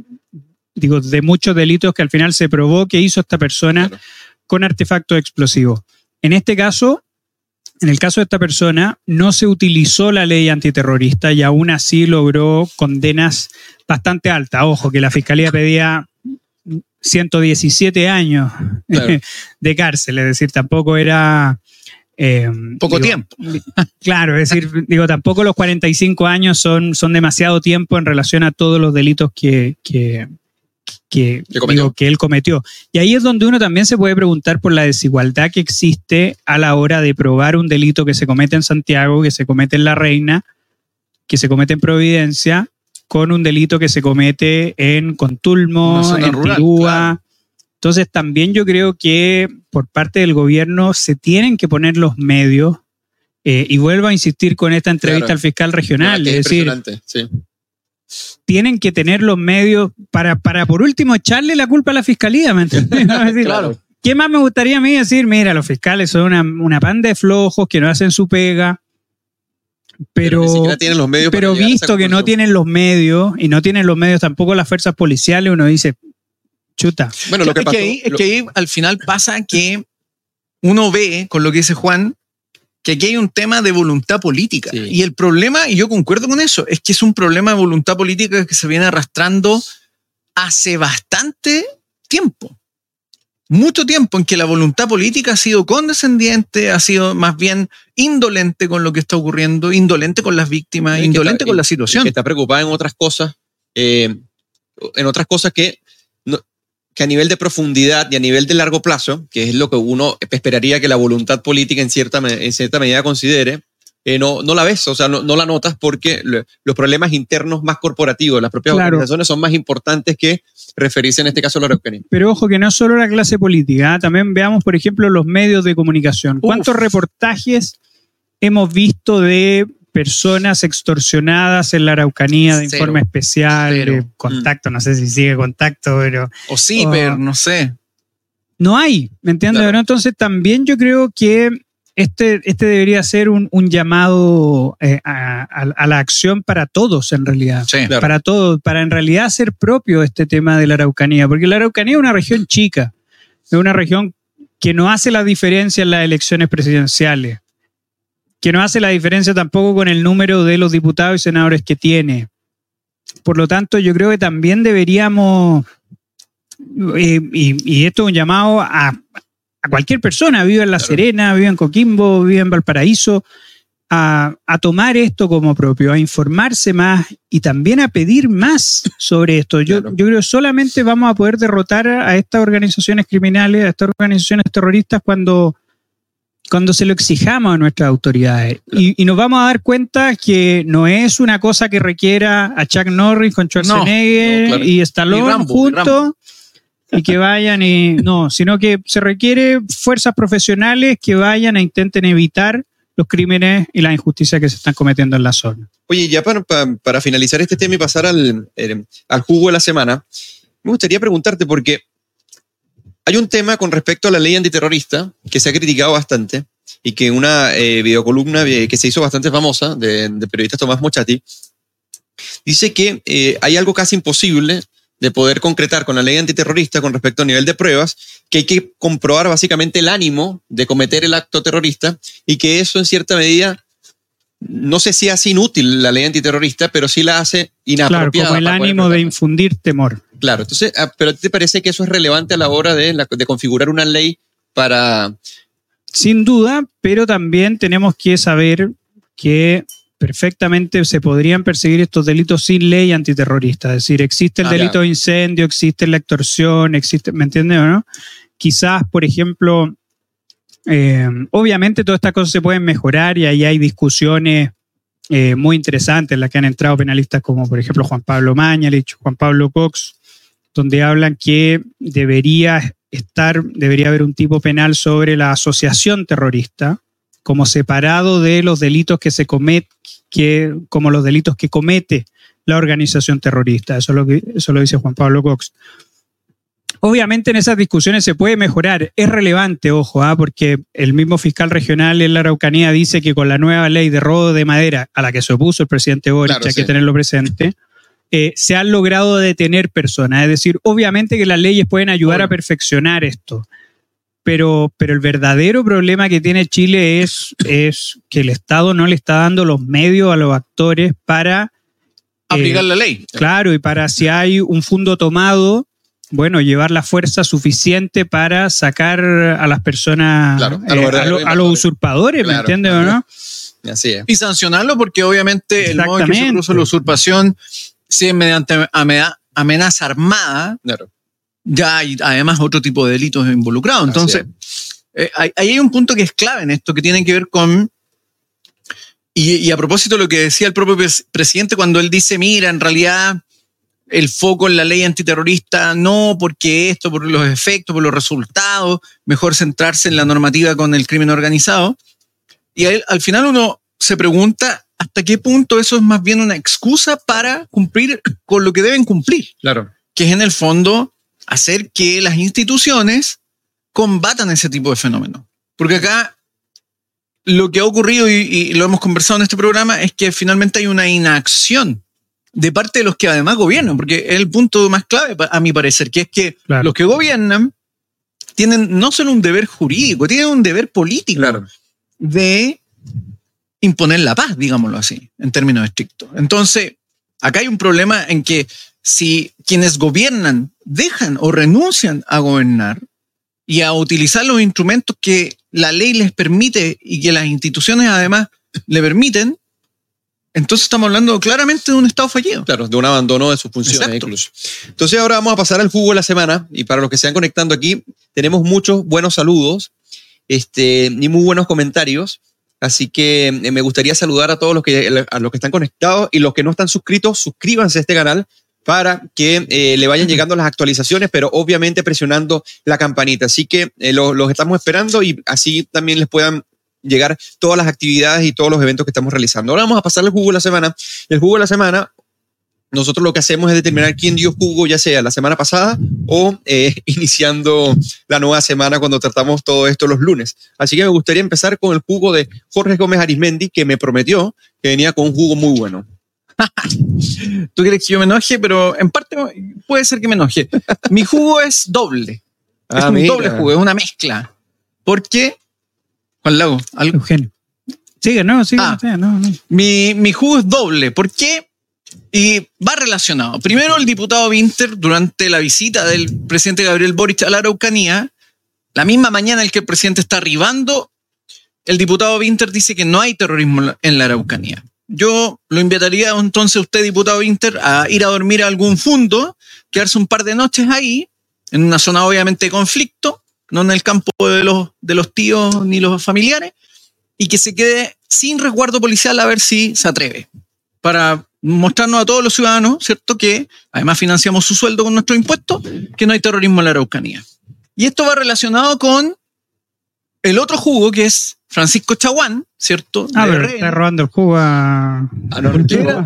digo, de muchos delitos que al final se probó que hizo esta persona Claro. Con artefactos explosivos. En este caso, en el caso de esta persona, no se utilizó la ley antiterrorista y aún así logró condenas bastante altas. Ojo, que la fiscalía pedía 117 años Claro. de cárcel, es decir, tampoco era... eh, poco digo, tiempo. Claro, es decir, digo, tampoco los 45 años son, son demasiado tiempo en relación a todos los delitos que, que, que, digo, que él cometió. Y ahí es donde uno también se puede preguntar por la desigualdad que existe a la hora de probar un delito que se comete en Santiago, que se comete en La Reina, que se comete en Providencia, con un delito que se comete en Contulmo, en rural, Tirúa. claro. Entonces también yo creo que por parte del gobierno se tienen que poner los medios eh, y vuelvo a insistir con esta entrevista Claro. al fiscal regional, Que es decir, sí. Tienen que tener los medios para, para por último echarle la culpa a la fiscalía, ¿me entiendes? Decir, Claro. ¿Qué más me gustaría a mí decir? Mira, los fiscales son una, una panda de flojos que no hacen su pega, pero, ni siquiera tienen los medios para pero visto que no tienen los medios y no tienen los medios tampoco las fuerzas policiales, uno dice, chuta. Bueno, lo que es, pasó. que ahí, es lo- que ahí al final pasa que uno ve, con lo que dice Juan, que aquí hay un tema de voluntad política. Sí. Y el problema, y yo concuerdo con eso, es que es un problema de voluntad política que se viene arrastrando hace bastante tiempo. Mucho tiempo en que la voluntad política ha sido condescendiente, ha sido más bien indolente con lo que está ocurriendo, indolente con las víctimas, indolente está- con la situación. Que está preocupada en otras cosas, eh, en otras cosas que, que a nivel de profundidad y a nivel de largo plazo, que es lo que uno esperaría que la voluntad política en cierta, en cierta medida considere, eh, no, no la ves, o sea, no, no la notas porque lo- los problemas internos más corporativos, las propias Claro. organizaciones son más importantes que referirse en este caso a la Araucanía. Pero ojo que no solo la clase política, ¿ah? también veamos, por ejemplo, los medios de comunicación. ¿Cuántos Uf. reportajes hemos visto de personas extorsionadas en la Araucanía de Cero. informe especial, Cero. contacto, no sé si sigue contacto, pero O CIPER, Oh. no sé. no hay, ¿me entiendes? Entonces también yo creo que este, este debería ser un, un llamado eh, a, a- a la acción para todos, en realidad. Sí. Claro. Para todos, para en realidad hacer propio este tema de la Araucanía, porque la Araucanía es una región chica, es una región que no hace la diferencia en las elecciones presidenciales, que no hace la diferencia tampoco con el número de los diputados y senadores que tiene. Por lo tanto, yo creo que también deberíamos, eh, y, y esto es un llamado a, a cualquier persona, viva en La Claro. Serena, viva en Coquimbo, viva en Valparaíso, a, a tomar esto como propio, a informarse más y también a pedir más sobre esto. Yo, Claro. yo creo que solamente vamos a poder derrotar a estas organizaciones criminales, a estas organizaciones terroristas cuando, cuando se lo exijamos a nuestras autoridades. Y, y nos vamos a dar cuenta que no es una cosa que requiera a Chuck Norris con Schwarzenegger no, claro. y Stallone Y Rambo, y juntos. Y que vayan y no, sino que se requiere fuerzas profesionales que vayan e intenten evitar los crímenes y las injusticias que se están cometiendo en la zona. Oye, ya para, para- para finalizar este tema y pasar al, eh, al jugo de la semana, me gustaría preguntarte porque hay un tema con respecto a la ley antiterrorista que se ha criticado bastante y que una eh, videocolumna que se hizo bastante famosa de, de periodista Tomás Mochati dice que eh, hay algo casi imposible de poder concretar con la ley antiterrorista con respecto al nivel de pruebas, que hay que comprobar básicamente el ánimo de cometer el acto terrorista y que eso en cierta medida no sé si hace inútil la ley antiterrorista, pero sí la hace Claro, inapropiada. como el ánimo de infundir temor. Claro, entonces, ah, pero ¿te parece que eso es relevante a la hora de, configurar una ley para... Sin duda, pero también tenemos que saber que perfectamente se podrían perseguir estos delitos sin ley antiterrorista. Es decir, existe el Ah, delito ya. de incendio, existe la extorsión, existe, ¿me entiendes o no? Quizás, por ejemplo, eh, obviamente todas estas cosas se pueden mejorar y ahí hay discusiones eh, muy interesantes en las que han entrado penalistas como, por ejemplo, Juan Pablo Mañalich, Juan Pablo Cox, donde hablan que debería estar, debería haber un tipo penal sobre la asociación terrorista, como separado de los delitos que se cometen, que, como los delitos que comete la organización terrorista. Eso, es lo eso lo dice Juan Pablo Cox. Obviamente en esas discusiones se puede mejorar. Es relevante, ojo, ¿ah? porque el mismo fiscal regional en la Araucanía dice que con la nueva ley de robo de madera a la que se opuso el presidente Boric, Claro, hay que tenerlo presente, eh, se han logrado detener personas. Es decir, obviamente que las leyes pueden ayudar a perfeccionar esto. Pero, pero el verdadero problema que tiene Chile es, es que el Estado no le está dando los medios a los actores para Aplicar eh, la ley. Claro, y para si hay un fondo tomado, bueno, llevar la fuerza suficiente para sacar a las personas, Claro, a los lo- verdaderos a lo- a los invasores. usurpadores, ¿me Claro, entiendes o no? Así es. Y sancionarlo porque obviamente el modo en que se produce la usurpación, si mediante amena- amenaza armada, Claro. ya hay además otro tipo de delitos involucrados. Entonces, eh, ahí hay un punto que es clave en esto, que tiene que ver con... Y, y a propósito de lo que decía el propio pres- presidente cuando él dice, mira, en realidad el foco en la ley antiterrorista, no, porque esto, por los efectos, por los resultados, mejor centrarse en la normativa con el crimen organizado. Y ahí, al final uno se pregunta hasta qué punto eso es más bien una excusa para cumplir con lo que deben cumplir Claro. que es en el fondo hacer que las instituciones combatan ese tipo de fenómenos. Porque acá lo que ha ocurrido, y, y lo hemos conversado en este programa, es que finalmente hay una inacción de parte de los que además gobiernan, porque es el punto más clave a mi parecer, que es que Claro. los que gobiernan tienen no solo un deber jurídico, tienen un deber político Claro. de imponer la paz, digámoslo así, en términos estrictos. Entonces, acá hay un problema en que si quienes gobiernan dejan o renuncian a gobernar y a utilizar los instrumentos que la ley les permite y que las instituciones además le permiten, entonces estamos hablando claramente de un Estado fallido. Claro, de un abandono de sus funciones Exacto. incluso. Entonces ahora vamos a pasar al jugo de la semana y para los que se están conectando aquí, tenemos muchos buenos saludos este, y muy buenos comentarios. Así que eh, me gustaría saludar a todos los que, a los que están conectados y los que no están suscritos, suscríbanse a este canal para que eh, le vayan llegando las actualizaciones, pero obviamente presionando la campanita. Así que eh, lo- los estamos esperando y así también les puedan llegar todas las actividades y todos los eventos que estamos realizando. Ahora vamos a pasar al jugo de la semana. El jugo de la semana nosotros lo que hacemos es determinar quién dio jugo, ya sea la semana pasada o eh, iniciando la nueva semana cuando tratamos todo esto los lunes. Así que me gustaría empezar con el jugo de Jorge Gómez Arismendi, que me prometió que venía con un jugo muy bueno. Tú quieres que yo me enoje, pero en parte puede ser que me enoje. Mi jugo es doble. es Ah, un mira. doble jugo, es una mezcla. Porque, Juan Lago, algo- Eugenio. Sigue, no, sigue. Ah. no, no. mi, mi jugo es doble. ¿Por qué? Y va relacionado. Primero, el diputado Winter, durante la visita del presidente Gabriel Boric a la Araucanía, la misma mañana en que el presidente está arribando, el diputado Winter dice que no hay terrorismo en la- Araucanía. Yo lo invitaría entonces a usted, diputado Winter, a ir a dormir a algún fondo, quedarse un par de noches ahí, en una zona obviamente de conflicto, no en el campo de los, de los tíos ni los familiares, y que se quede sin resguardo policial a ver si se atreve. Para mostrarnos a todos los ciudadanos, ¿cierto? Que además financiamos su sueldo con nuestros impuestos, que no hay terrorismo en la Araucanía. Y esto va relacionado con el otro jugo que es Francisco Chaguán, ¿cierto? Ah, pero está robando el jugo a. No, no, qué era?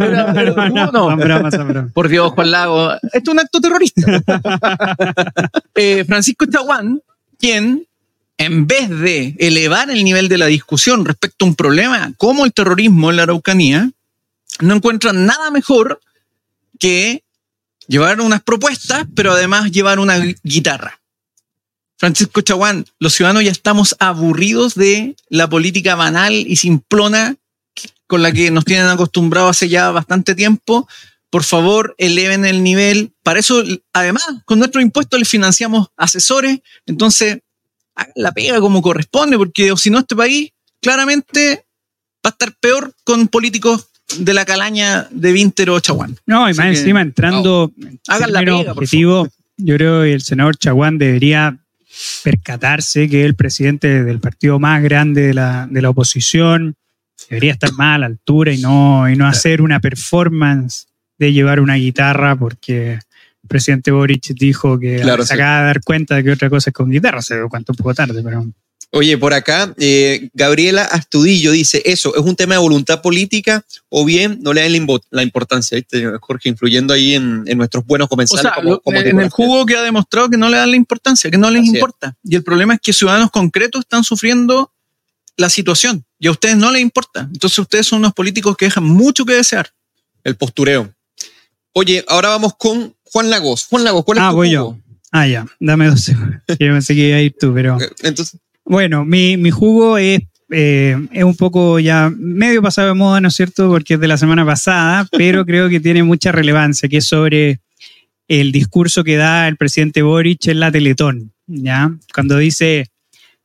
No. son bromas. Por Dios, Juan Lago. Esto es un acto terrorista. Eh, Francisco Chaguán, quien, en vez de elevar el nivel de la discusión respecto a un problema como el terrorismo en la Araucanía, no encuentra nada mejor que llevar unas propuestas, pero además llevar una gui- guitarra. Francisco Chaguán, los ciudadanos ya estamos aburridos de la política banal y simplona con la que nos tienen acostumbrados hace ya bastante tiempo. Por favor, eleven el nivel. Para eso, además, con nuestros impuestos les financiamos asesores. Entonces, hagan la pega como corresponde, porque si no, este país claramente va a estar peor con políticos de la calaña de Vinter o Chaguán. No, y Así más que, encima entrando. en Hagan la por objetivos, Yo creo que el senador Chaguán debería percatarse que es el presidente del partido más grande de la, de la oposición debería estar más a la altura y no, y no hacer una performance de llevar una guitarra porque el presidente Boric dijo que Claro, se sí. acaba de dar cuenta de que otra cosa es con guitarra, se dio cuenta un poco tarde, pero Oye, por acá, eh, Gabriela Astudillo dice, eso, ¿es un tema de voluntad política o bien no le dan la, importancia? ¿viste? Jorge, influyendo ahí en, en nuestros buenos O comensales. sea, como- lo- como en el jugo que ha demostrado que no le dan la importancia, que no les Así es. importa. Y el problema es que ciudadanos concretos están sufriendo la situación y a ustedes no les importa. Entonces ustedes son unos políticos que dejan mucho que desear. El postureo. Oye, ahora vamos con Juan Lagos. Juan Lagos, ¿cuál es Ah, tu voy jugo? Ah, ya, dame dos segundos. Yo pensé que iba a ir tú, pero. Entonces, Bueno, mi, mi jugo es, eh, es un poco ya medio pasado de moda, ¿no es cierto? Porque es de la semana pasada, pero creo que tiene mucha relevancia, que es sobre el discurso que da el presidente Boric en la Teletón, ¿ya? Cuando dice,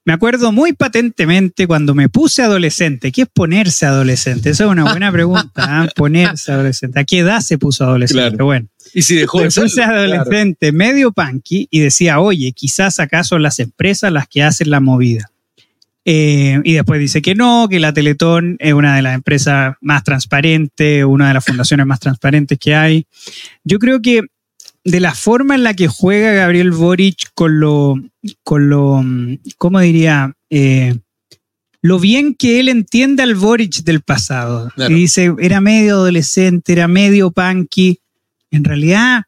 me acuerdo muy patentemente cuando me puse adolescente. ¿Qué es ponerse adolescente? Esa es una buena pregunta, ¿ah? Ponerse adolescente. ¿A qué edad se puso adolescente? Claro. Bueno. Y si dejó de ser. adolescente, medio punky, y decía, oye, quizás acá son las empresas las que hacen la movida. Eh, y después dice que no, que la Teletón es una de las empresas más transparentes, una de las fundaciones más transparentes que hay. Yo creo que de la forma en la que juega Gabriel Boric con lo, con lo ¿cómo diría? Eh, lo bien que él entiende al Boric del pasado. Claro. Y dice, era medio adolescente, era medio punky. En realidad,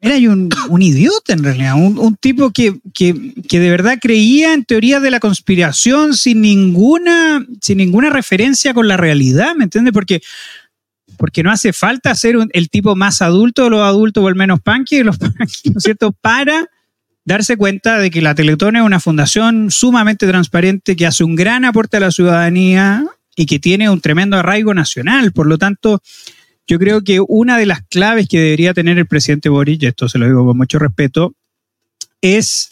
era un, idiota, en realidad. Un, tipo que, que, que de verdad creía en teorías de la conspiración sin ninguna, sin ninguna referencia con la realidad, ¿me entiendes? Porque, porque no hace falta ser el tipo más adulto de los adultos o el menos punky de los punky, ¿no es cierto? Para darse cuenta de que la Teletón es una fundación sumamente transparente que hace un gran aporte a la ciudadanía y que tiene un tremendo arraigo nacional. Por lo tanto, yo creo que una de las claves que debería tener el presidente Boric, y esto se lo digo con mucho respeto, es,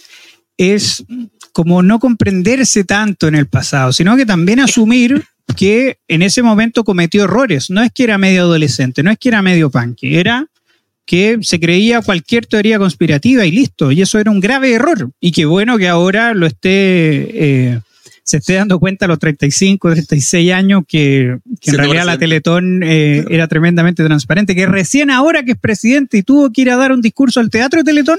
es como no comprenderse tanto en el pasado, sino que también asumir que en ese momento cometió errores. No es que era medio adolescente, no es que era medio punky, era que se creía cualquier teoría conspirativa y listo. Y eso era un grave error. Y qué bueno que ahora lo esté, eh, se esté dando cuenta a los 35, 36 años que, que en realidad la. Teletón eh, era tremendamente transparente, que recién ahora que es presidente y tuvo que ir a dar un discurso al teatro de Teletón,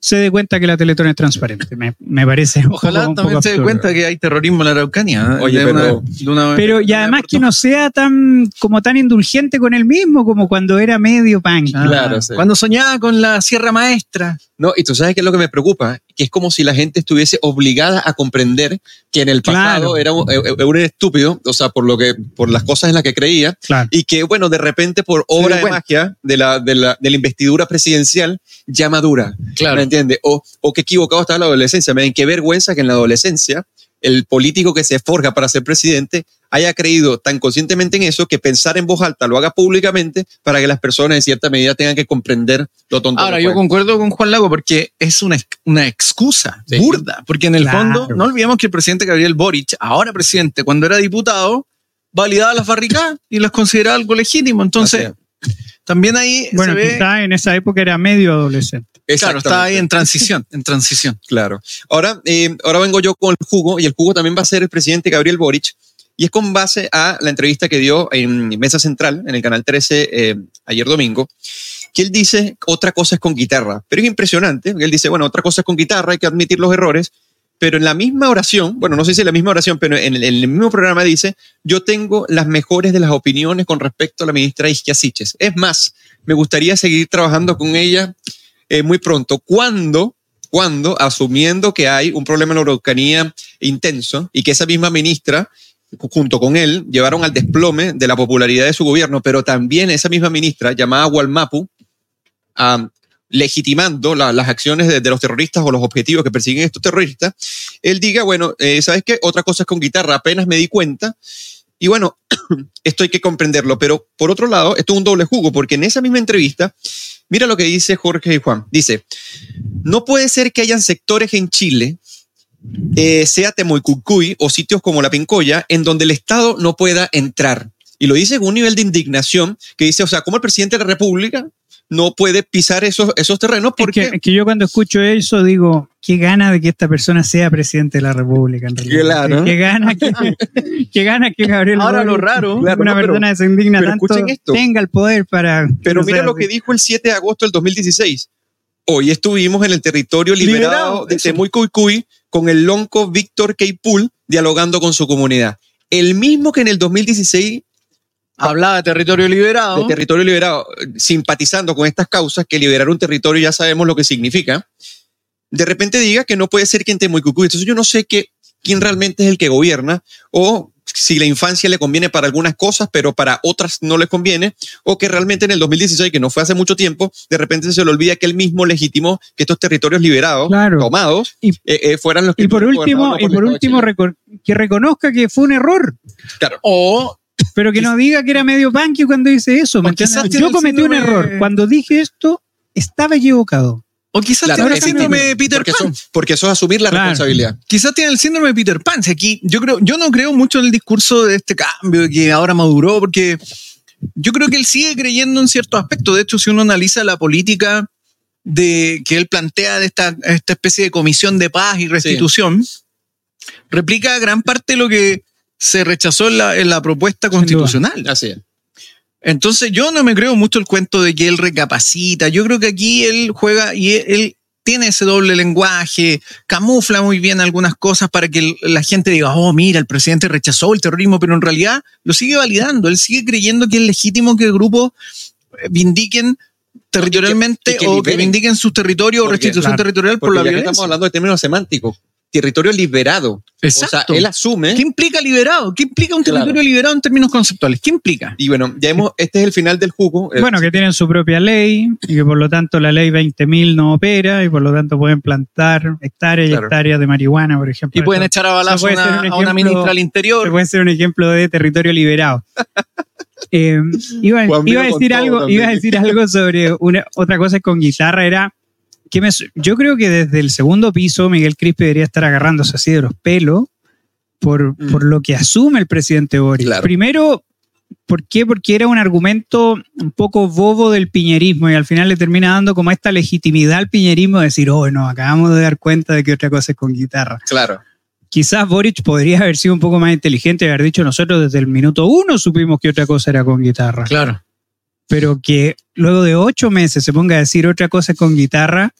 se dé cuenta que la Teletón es transparente. Me, me parece. un Ojalá poco- un también poco se dé cuenta que hay terrorismo en la Araucanía. ¿eh? Oye, De pero- una- de una- Pero y de además que no sea tan como tan indulgente con él mismo como cuando era medio punk. Ah, Claro, sí. Cuando soñaba con la Sierra Maestra. No, y tú sabes qué es lo que me preocupa, que es como si la gente estuviese obligada a comprender que en el pasado Claro. era un, eh, eh, un estúpido, o sea, por lo que, por las cosas en las que creía, Claro. y que, bueno, de repente por obra de magia de la, de, la, de la investidura presidencial ya madura. ¿Me entiendes? O, o qué equivocado estaba la adolescencia. Me qué vergüenza que en la adolescencia el político que se forja para ser presidente haya creído tan conscientemente en eso que pensar en voz alta lo haga públicamente para que las personas en cierta medida tengan que comprender lo tonto. Ahora, yo concuerdo con Juan Lago porque es una, ex- una excusa Sí. burda. Porque en el Claro. fondo, no olvidemos que el presidente Gabriel Boric, ahora presidente, cuando era diputado, validaba las barricadas y las consideraba algo legítimo. Entonces, también ahí Bueno, se ve. quizá en esa época era medio adolescente. es. Claro, estaba ahí en transición, en transición. Claro. Ahora, eh, ahora vengo yo con el jugo, y el jugo también va a ser el presidente Gabriel Boric, y es con base a la entrevista que dio en Mesa Central, en el Canal 13, eh, ayer domingo, que él dice, otra cosa es con guitarra. Pero es impresionante, porque él dice, bueno, otra cosa es con guitarra, hay que admitir los errores, pero en la misma oración, bueno, no sé si en la misma oración, pero en el, mismo programa dice, yo tengo las mejores de las opiniones con respecto a la ministra Isquia Siches. Es más, me gustaría seguir trabajando con ella eh, muy pronto. ¿Cuándo? Cuando, asumiendo que hay un problema en la Araucanía intenso y que esa misma ministra, junto con él, llevaron al desplome de la popularidad de su gobierno, pero también esa misma ministra, llamada Walmapu, ah, legitimando la- las acciones de, los terroristas o los objetivos que persiguen estos terroristas, él diga, bueno, eh, ¿sabes qué? Otra cosa es con guitarra, apenas me di cuenta. Y bueno, esto hay que comprenderlo, pero por otro lado, esto es un doble jugo, porque en esa misma entrevista, mira lo que dice Jorge y Juan. Dice, no puede ser que hayan sectores en Chile, eh, sea Temoicucuy o sitios como La Pincoya, en donde el Estado no pueda entrar. Y lo dice con un nivel de indignación que dice, o sea, ¿cómo el presidente de la República no puede pisar esos, esos terrenos? Es Porque que, es que yo cuando escucho eso digo, qué gana de que esta persona sea presidente de la República. En realidad. Claro. Qué gana que, qué gana que Gabriel Ahora Boric, lo raro, claro, una no, pero- persona que se indigna pero tanto escuchen esto. tenga el poder para... Pero no mira sea lo que dijo el 7 de agosto del 2016. Hoy estuvimos en el territorio liberado, Liberado, de eso. Temuicuicuy con el lonco Víctor Keipul dialogando con su comunidad. El mismo que en el 2016 Hablaba de territorio liberado. de territorio liberado, simpatizando con estas causas, que liberar un territorio ya sabemos lo que significa, de repente diga que no puede ser quien Temuicucuy. Entonces yo no sé qué, quién realmente es el que gobierna o si la infancia le conviene para algunas cosas, pero para otras no les conviene, o que realmente en el 2016, que no fue hace mucho tiempo, de repente se le olvida que él mismo legitimó que estos territorios liberados, Claro. tomados, Y- eh, eh, fueran los que Y por último, y por último reco- que reconozca que fue un error, Claro. O pero que no diga que era medio punky cuando dice eso. ¿me Yo cometí un error. Cuando dije esto, estaba equivocado. O quizás Claro, tiene el síndrome de Peter porque Pan. Eso, porque eso es asumir la Claro. responsabilidad. Quizás tiene el síndrome de Peter Pan. Si aquí, yo creo, yo no creo mucho en el discurso de este cambio que ahora maduró, porque yo creo que él sigue creyendo en ciertos aspectos. De hecho, si uno analiza la política de que él plantea de esta, esta especie de comisión de paz y restitución, replica gran parte de lo que se rechazó en la, en la propuesta constitucional. Así es. Entonces yo no me creo mucho el cuento de que él recapacita. Yo creo que aquí él juega y él, él tiene ese doble lenguaje, camufla muy bien algunas cosas para que la gente diga, oh, mira, el presidente rechazó el terrorismo, pero en realidad lo sigue validando. Él sigue creyendo que es legítimo que grupos vindiquen territorialmente y que o que vindiquen sus territorios o restitución claro, territorial por la violencia. estamos hablando de términos semánticos, territorio liberado. Exacto. O sea, él asume ¿Qué implica liberado? ¿Qué implica un Claro. territorio liberado en términos conceptuales? ¿Qué implica? Y bueno, ya hemos, este es el final del jugo. Eh, Bueno, que tienen su propia ley y que por lo tanto la ley 20.000 no opera y por lo tanto pueden plantar hectáreas Claro. y hectáreas de marihuana, por ejemplo. Y pueden echar a balazo una, un a una ministra al interior. puede ser un ejemplo de territorio liberado. Eh, iba, iba a decir algo, iba a decir algo sobre una, otra cosa con guitarra, era que me su- yo creo que desde el segundo piso Miguel Crispi debería estar agarrándose así de los pelos por, Mm. por lo que asume el presidente Boris. Claro. Primero, ¿por qué? Porque era un argumento un poco bobo del piñerismo y al final le termina dando como esta legitimidad al piñerismo de decir, oh, nos acabamos de dar cuenta de que otra cosa es con guitarra Claro. quizás Boric podría haber sido un poco más inteligente y haber dicho nosotros desde el minuto uno supimos que otra cosa era con guitarra. Claro. Pero que luego de ocho meses se ponga a decir otra cosa con guitarra,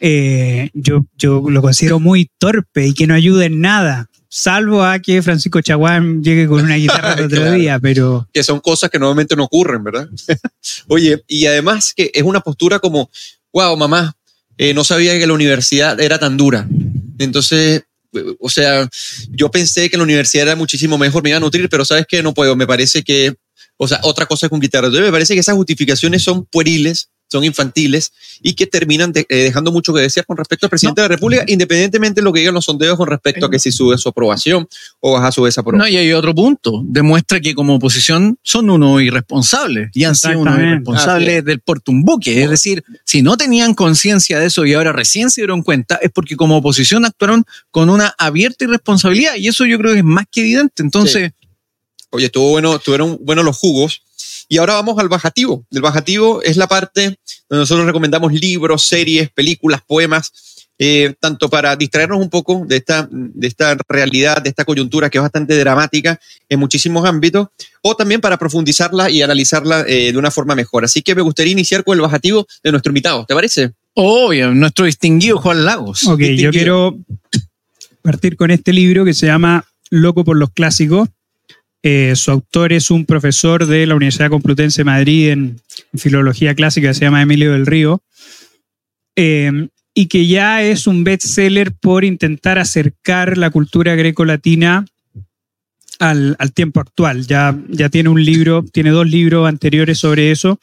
eh, yo, yo lo considero muy torpe y que no ayuda en nada. Salvo a que Francisco Chaguán llegue con una guitarra el otro Claro. día, pero que son cosas que normalmente no ocurren, ¿verdad? Oye, y además que es una postura como, wow, mamá, eh, no sabía que la universidad era tan dura. Entonces, eh, o sea, yo pensé que la universidad era muchísimo mejor, me iba a nutrir, pero sabes que no puedo, me parece que, o sea, otra cosa con guitarra. Entonces, me parece que esas justificaciones son pueriles, son infantiles y que terminan de- eh, dejando mucho que desear con respecto al presidente de la República, independientemente de lo que digan los sondeos con respecto a que si sube su aprobación o baja su desaprobación. No, y hay otro punto. Demuestra que como oposición son unos irresponsables y han sido unos irresponsables es. del portumbuque. Es decir, si no tenían conciencia de eso y ahora recién se dieron cuenta, es porque como oposición actuaron con una abierta irresponsabilidad y eso yo creo que es más que evidente. Entonces, Oye, estuvo bueno, estuvieron buenos los jugos. Y ahora vamos al bajativo. El bajativo es la parte donde nosotros recomendamos libros, series, películas, poemas, eh, tanto para distraernos un poco de esta, de esta realidad, de esta coyuntura que es bastante dramática en muchísimos ámbitos, o también para profundizarla y analizarla eh, de una forma mejor. Así que me gustaría iniciar con el bajativo de nuestro invitado. ¿Te parece? obvio, nuestro distinguido Juan Lagos. ok, yo quiero partir con este libro que se llama Loco por los Clásicos. Eh, su autor es un profesor de la Universidad Complutense de Madrid en, Filología Clásica, se llama Emilio del Río, eh, y que ya es un bestseller por intentar acercar la cultura greco-latina al, al tiempo actual. Ya, ya tiene un libro, tiene dos libros anteriores sobre eso,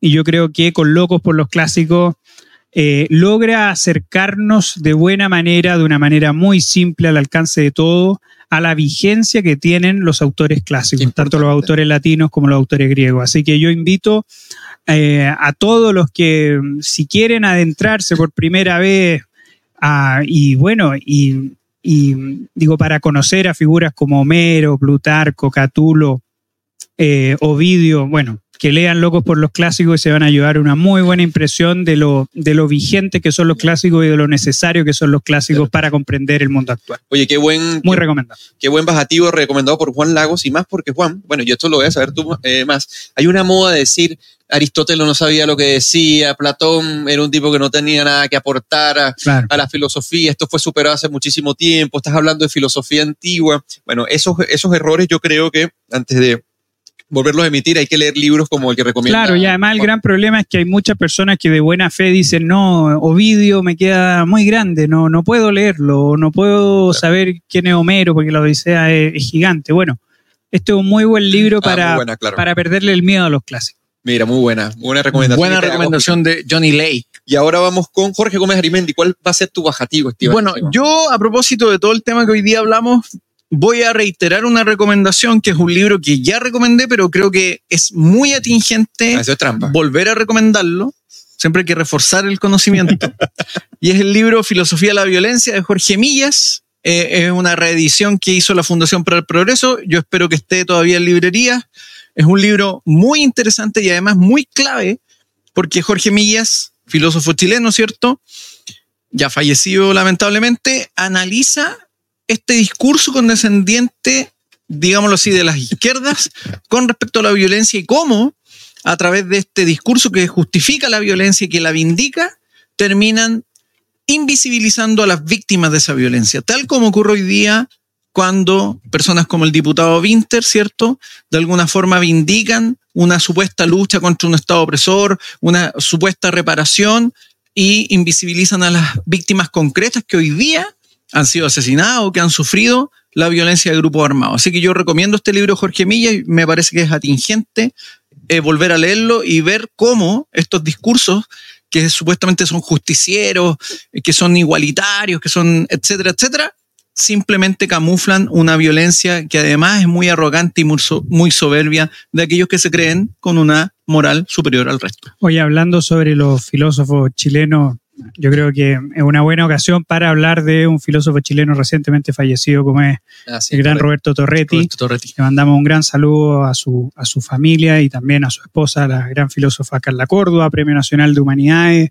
y yo creo que con Locos por los Clásicos eh, logra acercarnos de buena manera, de una manera muy simple, al alcance de todo, a la vigencia que tienen los autores clásicos, Importante. tanto los autores latinos como los autores griegos. Así que yo invito eh, a todos los que, si quieren adentrarse por primera vez, a- y bueno, y, y, digo, para conocer a figuras como Homero, Plutarco, Catulo, eh, Ovidio, bueno, que lean Locos por los Clásicos y se van a llevar una muy buena impresión de lo, de lo vigente que son los clásicos y de lo necesario que son los clásicos Claro. para comprender el mundo actual. Oye, qué buen, Muy qué- recomendado. qué buen bajativo recomendado por Juan Lagos y más porque Juan, bueno, yo esto lo voy a saber tú eh, más. Hay una moda de decir Aristóteles no sabía lo que decía, Platón era un tipo que no tenía nada que aportar a, Claro. a la filosofía, esto fue superado hace muchísimo tiempo, estás hablando de filosofía antigua. Bueno, esos, esos errores yo creo que antes de volverlos a emitir hay que leer libros como el que recomienda. Claro, y además el gran problema es que hay muchas personas que de buena fe dicen, no, Ovidio me queda muy grande, no, no puedo leerlo, no puedo saber quién es Homero porque la Odisea es, es gigante. Bueno, este es un muy buen libro Ah, para, buena, claro. para perderle el miedo a los clásicos. Mira, muy buena, muy buena recomendación. Buena recomendación de Johnny Lake. Y ahora vamos con Jorge Gómez Arimendi. ¿Cuál va a ser tu bajativo, Esteban? Bueno, yo a propósito de todo el tema que hoy día hablamos, voy a reiterar una recomendación que es un libro que ya recomendé, pero creo que es muy atingente Ah, Eso es trampa. volver a recomendarlo. Siempre hay que reforzar el conocimiento. y es el libro Filosofía de la Violencia de Jorge Millas. Eh, es una reedición que hizo la Fundación para el Progreso. Yo espero que esté todavía en librería. Es un libro muy interesante y además muy clave, porque Jorge Millas, filósofo chileno, ¿cierto? Ya fallecido lamentablemente, analiza este discurso condescendiente, digámoslo así, de las izquierdas con respecto a la violencia y cómo a través de este discurso que justifica la violencia y que la vindica, terminan invisibilizando a las víctimas de esa violencia, tal como ocurre hoy día cuando personas como el diputado Winter, ¿cierto? De alguna forma vindican una supuesta lucha contra un Estado opresor, una supuesta reparación y invisibilizan a las víctimas concretas que hoy día han sido asesinadas o que han sufrido la violencia de grupos armados. Así que yo recomiendo este libro Jorge Milla y me parece que es atingente eh, volver a leerlo y ver cómo estos discursos que supuestamente son justicieros, eh, que son igualitarios, que son etcétera, etcétera, simplemente camuflan una violencia que además es muy arrogante y muy soberbia de aquellos que se creen con una moral superior al resto. Hoy hablando sobre los filósofos chilenos, yo creo que es una buena ocasión para hablar de un filósofo chileno recientemente fallecido como es Ah, sí, el gran. Roberto Torretti. Roberto Torretti. Le mandamos un gran saludo a su, a su familia y también a su esposa, la gran filósofa Carla Córdoba, Premio Nacional de Humanidades.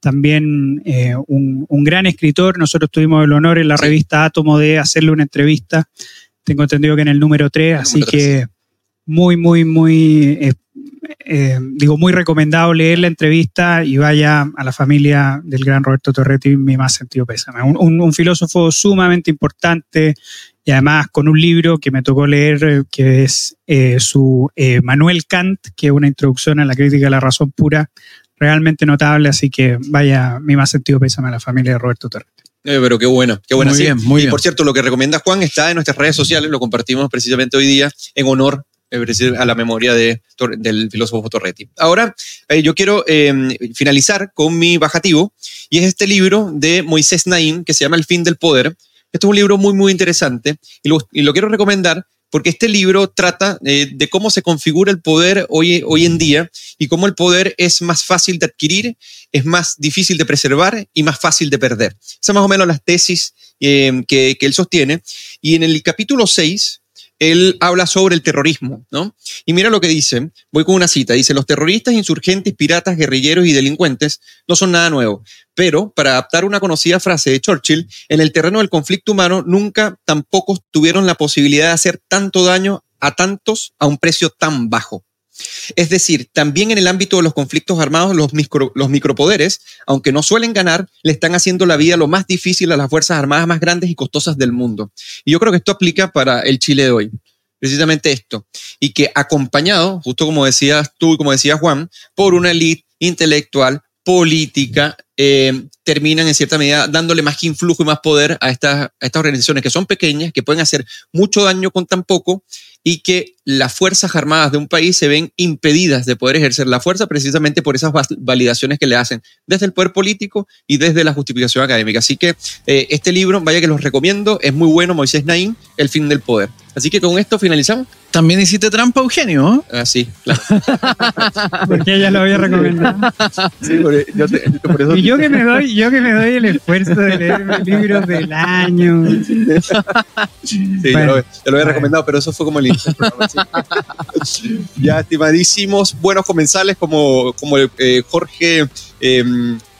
También eh, un, un gran escritor. Nosotros tuvimos el honor en la Sí. revista Átomo de hacerle una entrevista. Tengo entendido que en el número 3, El así número que muy, muy, muy eh, eh, digo, muy recomendado leer la entrevista y vaya a la familia del gran Roberto Torretti, mi más sentido pésame. Un, un- un filósofo sumamente importante y además con un libro que me tocó leer, eh, que es eh, su eh, Manuel Kant, que es una introducción a la crítica de la razón pura, realmente notable, así que vaya mi más sentido pésame a la familia de Roberto Torretti. Eh, pero qué bueno, qué buena Muy sí. bien, muy y bien. por cierto, lo que recomienda Juan está en nuestras redes sociales, lo compartimos precisamente hoy día en honor a la memoria de, del filósofo Torretti. Ahora, eh, yo quiero eh, finalizar con mi bajativo, y es este libro de Moisés Naim, que se llama El fin del poder. Este es un libro muy, muy interesante, y lo, y lo quiero recomendar porque este libro trata eh, de cómo se configura el poder hoy, hoy en día y cómo el poder es más fácil de adquirir, es más difícil de preservar y más fácil de perder. Esas son más o menos las tesis eh, que, que él sostiene. Y en el capítulo 6, él habla sobre el terrorismo, ¿no? Y mira lo que dice, voy con una cita, dice, los terroristas, insurgentes, piratas, guerrilleros y delincuentes no son nada nuevo, pero para adaptar una conocida frase de Churchill, en el terreno del conflicto humano nunca tampoco tuvieron la posibilidad de hacer tanto daño a tantos a un precio tan bajo. Es decir, también en el ámbito de los conflictos armados, los, micro, los micropoderes, aunque no suelen ganar, le están haciendo la vida lo más difícil a las Fuerzas Armadas más grandes y costosas del mundo. Y yo creo que esto aplica para el Chile de hoy. Precisamente esto. Y que acompañado, justo como decías tú y como decía Juan, por una élite intelectual, política, eh, terminan en cierta medida dándole más influjo y más poder a estas, estas organizaciones que son pequeñas, que pueden hacer mucho daño con tan poco y que las Fuerzas Armadas de un país se ven impedidas de poder ejercer la fuerza precisamente por esas validaciones que le hacen desde el poder político y desde la justificación académica. Así que eh, este libro, vaya que los recomiendo, es muy bueno, Moisés Naín, El fin del poder. Así que con esto finalizamos. También hiciste trampa, Eugenio. ¿eh? Así, claro. Porque ella lo había recomendado. Sí, por, yo te- por eso Y yo que me doy, yo que me doy el esfuerzo de leer mis libros del año. Sí, ya Bueno. lo, ya lo había Bueno. recomendado, pero eso fue como el inicio sí. ya, estimadísimos, buenos comensales, como, como eh, Jorge eh,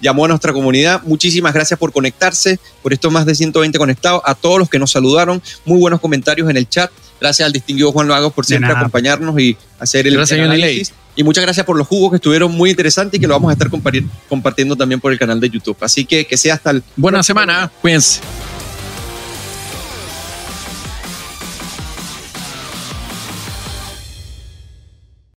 llamó a nuestra comunidad. Muchísimas gracias por conectarse, por estos más de 120 conectados, a todos los que nos saludaron, muy buenos comentarios en el chat. Gracias al distinguido Juan Lagos por siempre acompañarnos y hacer el, Gracias, el análisis. Y muchas gracias por los jugos que estuvieron muy interesantes y que lo vamos a estar compartiendo también por el canal de YouTube. Así que que sea hasta el Buena semana. Cuídense.